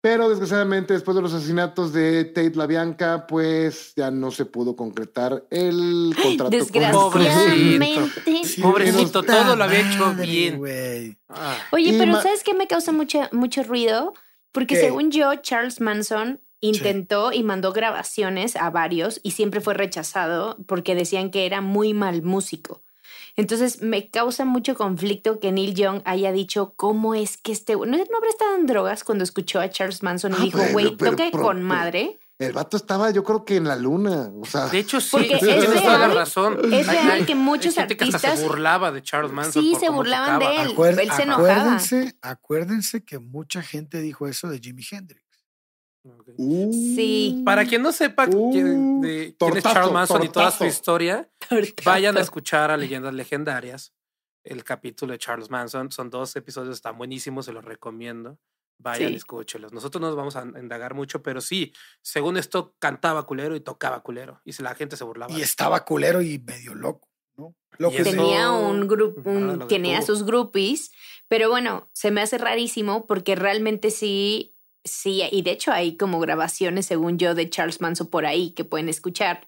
Pero desgraciadamente después de los asesinatos de Tate LaBianca, pues ya no se pudo concretar el contrato. con Desgraciadamente. Sí, Pobrecito, todo lo había hecho madre, bien. güey. Ah, Oye, Y pero ma- ¿sabes qué me causa mucha, mucho ruido? Porque ¿Qué? según yo, Charles Manson intentó y mandó grabaciones a varios y siempre fue rechazado porque decían que era muy mal músico. Entonces me causa mucho conflicto que Neil Young haya dicho cómo es que este... ¿No, no habrá estado en drogas cuando escuchó a Charles Manson y Ah, dijo, güey, pero- con pero- madre? El vato estaba, yo creo que en la luna. O sea, De hecho, sí, Porque es tienes toda la real- razón. es real hay- que muchos hay gente que hasta artistas- se burlaba de Charles Manson. Sí, se burlaban tocaba. de él. Acuer- él se enojaba. acuérdense, acuérdense que mucha gente dijo eso de Jimi Hendrix. Ok. uh, Sí. Para quien no sepa Uh, quién, de, quién es tortazo, Charles Manson y toda su tortazo. historia, vayan a escuchar a Leyendas Legendarias, el capítulo de Charles Manson. Son dos episodios, están buenísimos, se los recomiendo. Vayan Sí. y escúchenlos. Nosotros no nos vamos a indagar mucho, pero sí, según esto, cantaba culero y tocaba culero. Y la gente se burlaba. Y estaba culero y medio loco, ¿no? Lo Y que eso- tenía un grupo, tenía sus groupies, pero bueno, se me hace rarísimo porque realmente sí, sí, y de hecho hay como grabaciones, según yo, de Charles Manson por ahí que pueden escuchar.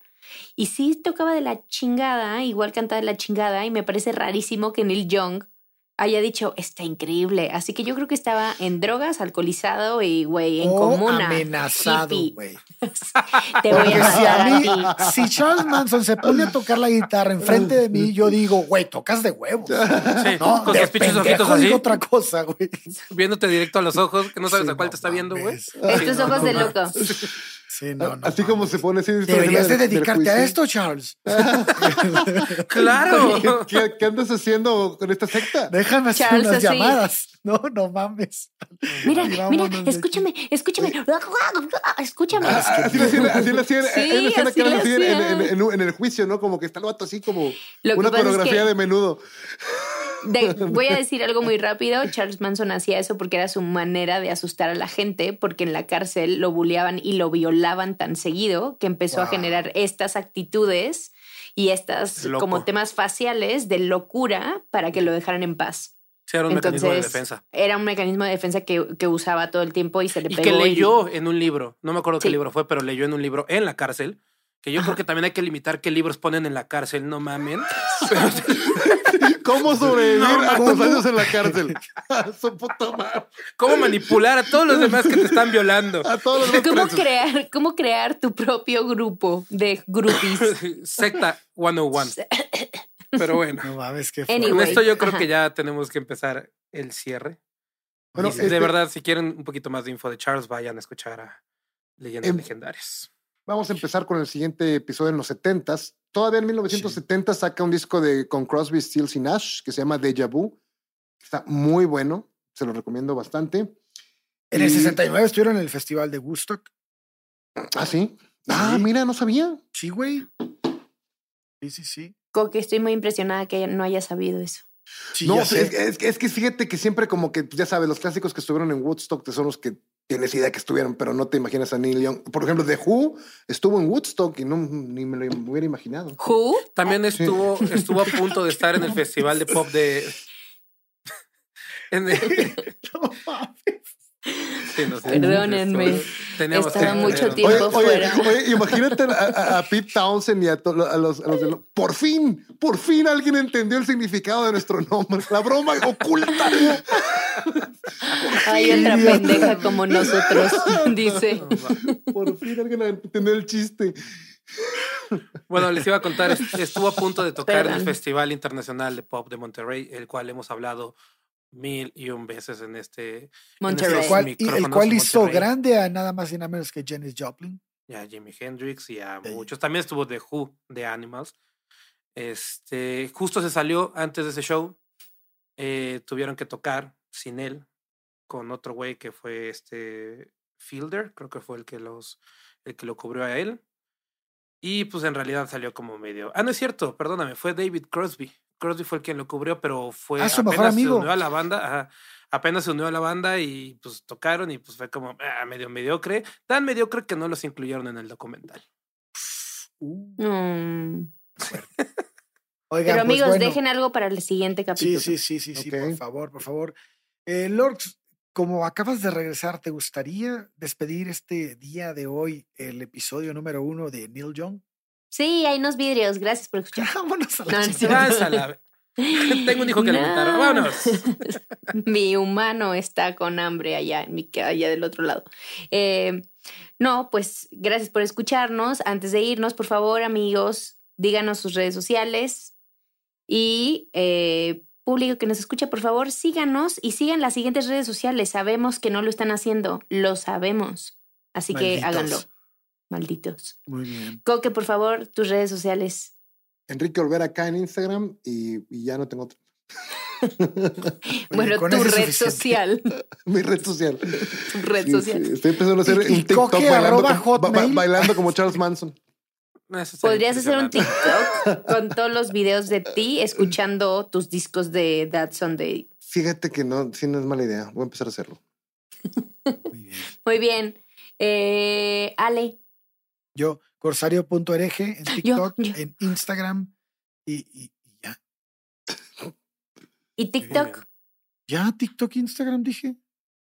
Y sí tocaba de la chingada, igual cantaba de la chingada, y me parece rarísimo que Neil Young haya dicho, está increíble. Así que yo creo que estaba en drogas, alcoholizado y, güey, en o comuna. amenazado, güey. Te voy a si a mí, si Charles Manson se pone a tocar la guitarra enfrente de mí, yo digo, güey, tocas de huevos. Sí, No, con de tus pinches ojitos así, otra cosa, güey. viéndote directo a los ojos, que no sabes Sí, a cuál no te está viendo, güey. Estos Sí, ojos no de loco. Sí, no, no así como se pone así. Deberías de dedicarte a esto, Charles. ¡Claro! ¿Qué, qué- qué andas haciendo con esta secta? Déjame hacer Charles, unas así. llamadas. No, no mames. Mira, mira, escúchame, escúchame, escúchame. Ah, Así lo hacían, así lo hacían. Sí, así lo hacían en, hacían. en- en un- en el juicio, ¿no? Como que está el vato así como Lo una es coreografía que- de menudo. De- voy a decir algo muy rápido. Charles Manson hacía eso porque era su manera de asustar a la gente, porque en la cárcel lo bulleaban y lo violaban tan seguido que empezó a Wow. generar estas actitudes y estas Loco. como temas faciales de locura para que lo dejaran en paz. Sí, era un Entonces, mecanismo de defensa. era un mecanismo de defensa que, que usaba todo el tiempo y se le Y pegó. que y- leyó en un libro, no me acuerdo qué Sí. libro fue, pero leyó en un libro en la cárcel, que yo creo que también hay que limitar qué libros ponen en la cárcel, no mamen. ¿Cómo sobrevivir No, a tus años en la cárcel? Su puta madre. ¿Cómo manipular a todos los demás que te están violando? A todos los demás ¿Cómo presos. crear, ¿Cómo crear tu propio grupo de groupies? Secta 101. Pero bueno, No mames, qué Anyway. con esto yo creo ajá. que ya tenemos que empezar el cierre. Bueno, Y este- de verdad, si quieren un poquito más de info de Charles, vayan a escuchar a Leyendas Em- Legendarias. Vamos a empezar con el siguiente episodio en los 70s. Todavía en 1970 saca un disco de con Crosby, Stills y Nash que se llama Deja Vu. Está muy bueno, se lo recomiendo bastante. En el Y- 69 estuvieron en el festival de Woodstock. Ah, sí. Ah, Sí. mira, no sabía. Sí, güey. Sí, sí, sí. Coque, estoy muy impresionada que no haya sabido eso. Sí, no, ya es, es- es que fíjate que siempre como que, pues, ya sabes, los clásicos que estuvieron en Woodstock son los que tienes idea que estuvieron, pero no te imaginas a Neil Young. Por ejemplo, The Who estuvo en Woodstock y no ni me lo hubiera imaginado. ¿Who? También estuvo, estuvo a punto de estar en el festival de pop de. en el- No. Sí, no sé. Perdónenme. Teníamos Estaba mucho tiempo. Oye, fuera. oye, imagínate a, a- a Pete Townsend y a, to- a los, a los de lo- Por fin, por fin alguien entendió el significado de nuestro nombre. La broma oculta. Hay otra pendeja como nosotros, dice. Por fin alguien entendió el chiste. Bueno, les iba a contar, est- estuvo a punto de tocar en el. Festival Internacional de Pop de Monterrey, el cual hemos hablado mil y un veces en este. Monterrey. El cual, y el cual hizo Monterrey. grande a nada más y nada menos que Janis Joplin. Y a Jimi Hendrix y a Sí. muchos. También estuvo The Who, de Animals. Este, justo se salió antes de ese show. eh, tuvieron que tocar sin él, con otro güey que fue este Fielder, creo que fue el que los, el que lo cubrió a él. Y pues en realidad salió como medio. Ah, no es cierto, perdóname, fue David Crosby. Crosby fue el quien lo cubrió, pero fue Ah, su mejor apenas se amigo. unió a la banda. ajá, apenas se unió a la banda y pues tocaron y pues fue como ah, medio mediocre. Tan mediocre que no los incluyeron en el documental. Mm. Oigan, Pero pues, amigos, bueno. dejen algo para el siguiente capítulo. Sí, sí, sí, sí, sí, por favor, por favor. Eh, Lorx, como acabas de regresar, ¿te gustaría despedir este día de hoy el episodio número uno de Neil Young? Sí, hay unos vidrios. Gracias por escuchar. Vámonos a la No, no a la- Tengo un hijo que No. alimentar. Vámonos. mi humano está con hambre allá, en mi, ca- allá del otro lado. Eh, no, pues gracias por escucharnos. Antes de irnos, por favor, amigos, díganos sus redes sociales y eh, público que nos escucha, por favor, síganos y sigan las siguientes redes sociales. Sabemos que no lo están haciendo, lo sabemos. Así que háganlo. Malditos. Muy bien. Coque, por favor, tus redes sociales. Enrique Olvera acá en Instagram y, y ya no tengo otro. bueno, tu red suficiente. social. Mi red social. Tu red Sí, social. sí, Estoy empezando a hacer Y- y un TikTok bailando, arroba como, ba- ba- hotmail. bailando como Charles Manson. No, Podrías hacer un. TikTok con todos los videos de ti escuchando tus discos de That Sunday. Fíjate que no, sí, no es mala idea. Voy a empezar a hacerlo. Muy bien. Muy bien. Eh, Ale, Yo, corsario.ereje en TikTok, yo. en Instagram y, y- y ya. ¿y TikTok? Ya, TikTok, Instagram, dije.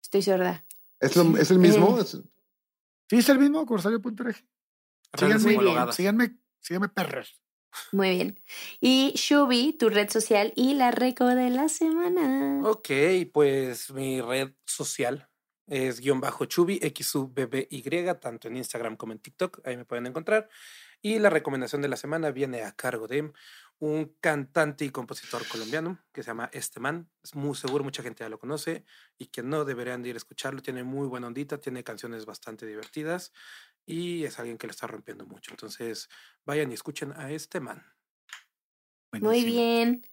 Estoy sorda. ¿Es, lo- es el mismo? Eh. Sí, es el mismo, corsario.ereje. Redes Síganme, síganme, síganme, perros. Muy bien. Y Shubi, tu red social y la reco de la semana. Ok, pues mi red social es guion bajo chubi, XUBBY, tanto en Instagram como en TikTok, ahí me pueden encontrar. Y la recomendación de la semana viene a cargo de un cantante y compositor colombiano que se llama Este Man. Es muy seguro, mucha gente ya lo conoce y que no deberían de ir a escucharlo. Tiene muy buena ondita, tiene canciones bastante divertidas y es alguien que le está rompiendo mucho. Entonces, vayan y escuchen a Este Muy bien.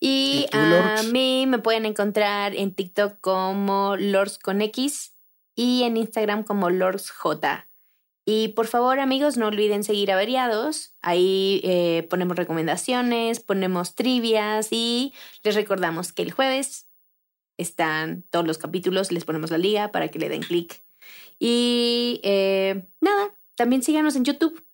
Y ¿Y tú, a mí me pueden encontrar en TikTok como Lorx con X y en Instagram como LorxJ. Y por favor, amigos, no olviden seguir Averiados. Ahí eh, ponemos recomendaciones, ponemos trivias y les recordamos que el jueves están todos los capítulos, les ponemos la liga para que le den clic. Y eh, nada, también síganos en YouTube.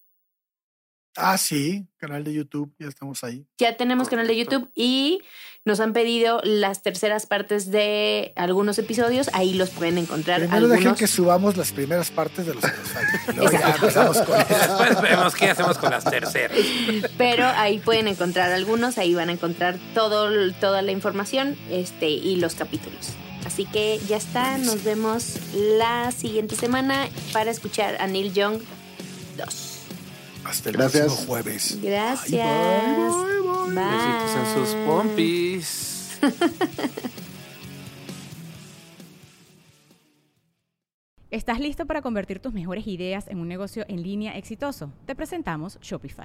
Ah, sí, canal de YouTube, ya estamos ahí. Ya tenemos canal de. YouTube y nos han pedido las terceras partes de algunos episodios. Ahí los pueden encontrar. Primero dejen algunos. que subamos las primeras partes de los que nos faltan. y Luego ya empezamos con eso. Después vemos qué hacemos con las terceras. Pero ahí pueden encontrar algunos. Ahí van a encontrar todo, toda la información este, y los capítulos. Así que ya está. Nos vemos la siguiente semana para escuchar a Neil Young 2. Hasta el Gracias. próximo jueves. Gracias. Bye, bye, bye. Bye. Besitos en sus pompis. ¿Estás listo para convertir tus mejores ideas en un negocio en línea exitoso? Te presentamos Shopify.